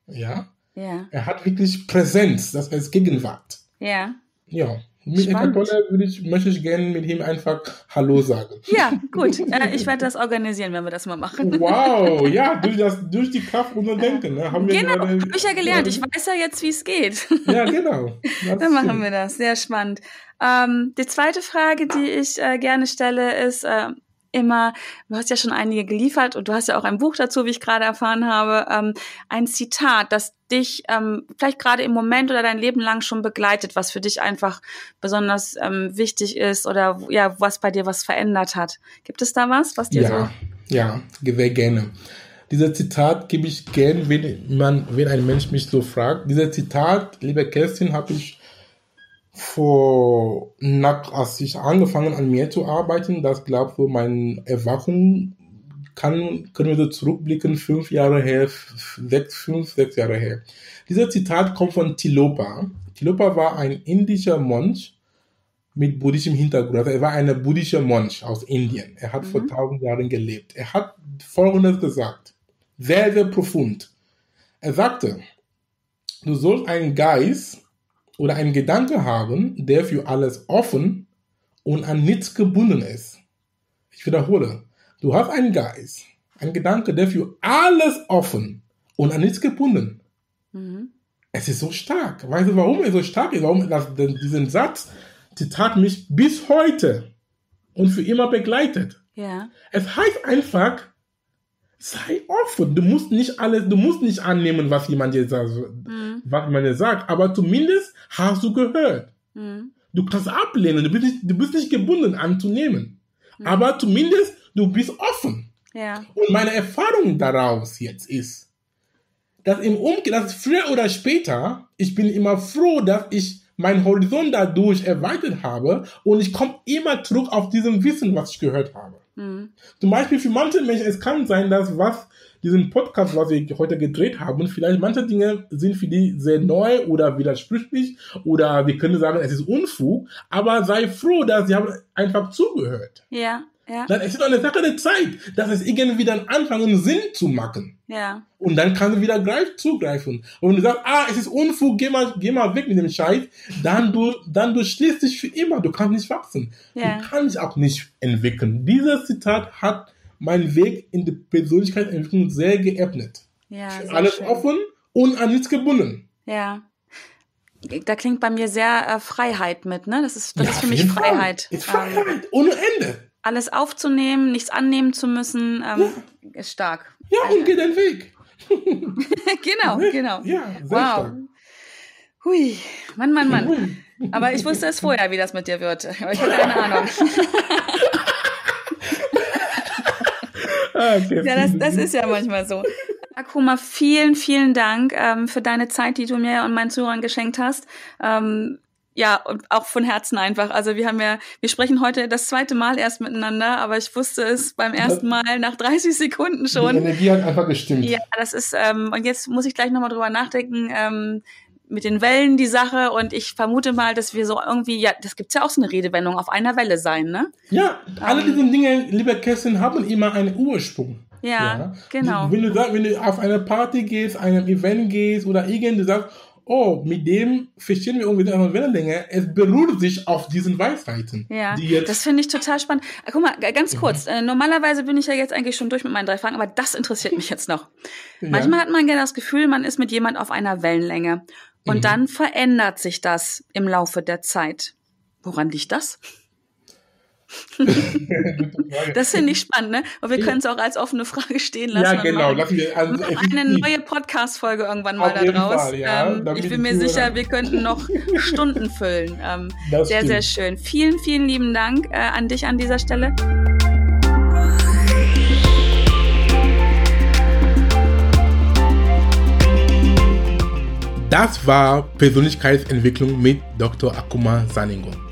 Ja. Ja. Er hat wirklich Präsenz, das heißt Gegenwart. Ja. Ja. Mit Eckhart Tolle würde ich, möchte ich gerne mit ihm einfach Hallo sagen. Ja, gut. Äh, ich werde das organisieren, wenn wir das mal machen. Wow, ja, durch, das, durch die Kraft unserer Denken. Ne, haben wir genau, habe ich ja gelernt. Ich weiß ja jetzt, wie es geht. Ja, genau. Dann machen wir das. Sehr spannend. Ähm, die zweite Frage, die ich äh, gerne stelle, ist, äh, immer, du hast ja schon einige geliefert und du hast ja auch ein Buch dazu, wie ich gerade erfahren habe, ähm, ein Zitat, das dich ähm, vielleicht gerade im Moment oder dein Leben lang schon begleitet, was für dich einfach besonders ähm, wichtig ist oder ja, was bei dir was verändert hat. Gibt es da was, was dir ja, so? Ja, sehr gerne. Dieser Zitat gebe ich gern, wenn man, wenn ein Mensch mich so fragt. Dieser Zitat, liebe Kerstin, habe ich vor, nach, als ich angefangen an mir zu arbeiten, das glaube ich, meine Erwachung kann, können wir so zurückblicken, fünf Jahre her, sechs, fünf, sechs Jahre her. Dieser Zitat kommt von Tilopa. Tilopa war ein indischer Mönch mit buddhischem Hintergrund. Also er war ein buddhischer Mönch aus Indien. Er hat mhm. vor tausend Jahren gelebt. Er hat Folgendes gesagt. Sehr, sehr profund. Er sagte, du sollst einen Geist oder einen Gedanke haben, der für alles offen und an nichts gebunden ist. Ich wiederhole, du hast einen Geist, einen Gedanke, der für alles offen und an nichts gebunden. Mhm. Es ist so stark. Weißt du, warum er so stark ist? Warum das, diesen Satz, Zitat mich bis heute und für immer begleitet. Ja. Es heißt einfach, sei offen. Du musst nicht alles, du musst nicht annehmen, was jemand dir sagt, mhm. was man dir sagt, aber zumindest hast du gehört. Mhm. Du kannst ablehnen, du bist nicht, du bist nicht gebunden anzunehmen. Mhm. Aber zumindest du bist offen. Ja. Und meine Erfahrung daraus jetzt ist, dass im Umkehr, dass früher oder später, ich bin immer froh, dass ich meinen Horizont dadurch erweitert habe und ich komme immer zurück auf diesem Wissen, was ich gehört habe. Mhm. Zum Beispiel für manche Menschen, es kann sein, dass was diesen Podcast, was wir heute gedreht haben, vielleicht manche Dinge sind für die sehr neu oder widersprüchlich oder wir können sagen, es ist Unfug, aber sei froh, dass sie haben einfach zugehört. Ja. Ja. Dann ist es eine Sache der Zeit, dass es irgendwie dann anfangen, Sinn zu machen. Ja. Und dann kannst du wieder greif, zugreifen. Und wenn du sagst, ah, es ist Unfug, geh mal, geh mal weg mit dem Scheiß, dann du, dann du schließt dich für immer. Du kannst nicht wachsen. Ja. Du kannst dich auch nicht entwickeln. Dieses Zitat hat meinen Weg in die Persönlichkeitsentwicklung sehr geebnet. Ja, sehr Alles schön. offen und an nichts gebunden. Ja. Da klingt bei mir sehr äh, Freiheit mit, ne? Das ist, das ja, ist für mich Freiheit. Ist Freiheit, ohne Ende alles aufzunehmen, nichts annehmen zu müssen, ähm, ja. ist stark. Ja, und geh den Weg. genau, genau. Ja, sehr wow. Stark. Hui, Mann, Mann, Mann. Aber ich wusste es vorher, wie das mit dir wird. Aber ich hatte keine Ahnung. Ah, ja, das, das ist ja manchmal so. Akuma, vielen, vielen Dank ähm, für deine Zeit, die du mir und meinen Zuhörern geschenkt hast. Ähm, ja, und auch von Herzen einfach. Also wir haben ja, wir sprechen heute das zweite Mal erst miteinander, aber ich wusste es beim ersten Mal nach 30 Sekunden schon. Die Energie hat einfach gestimmt. Ja, das ist, ähm, und jetzt muss ich gleich nochmal drüber nachdenken, ähm, mit den Wellen die Sache und ich vermute mal, dass wir so irgendwie, ja, das gibt's ja auch so eine Redewendung, auf einer Welle sein, ne? Ja, alle ähm, diese Dinge, liebe Kerstin, haben immer einen Ursprung. Ja, ja, genau. Wenn du, wenn du auf eine Party gehst, einem Event gehst oder irgendwie sagst, oh, mit dem verstehen wir irgendwie eine Wellenlänge. Es beruht sich auf diesen Weisheiten. Ja, das finde ich total spannend. Ah, guck mal, ganz kurz. Mhm. Äh, normalerweise bin ich ja jetzt eigentlich schon durch mit meinen drei Fragen, aber das interessiert mich jetzt noch. Ja. Manchmal hat man ja das Gefühl, man ist mit jemand auf einer Wellenlänge. Und mhm. dann verändert sich das im Laufe der Zeit. Woran liegt das? das finde ich spannend, ne? Und wir können es auch als offene Frage stehen lassen. Ja, genau. Lassen wir, also, eine neue Podcast-Folge irgendwann mal da draus. Fall, ja, ähm, ich bin mir sicher, wir könnten noch Stunden füllen. Ähm, sehr, stimmt. sehr schön. Vielen, vielen lieben Dank äh, an dich an dieser Stelle. Das war Persönlichkeitsentwicklung mit Dr. Akuma Saningon.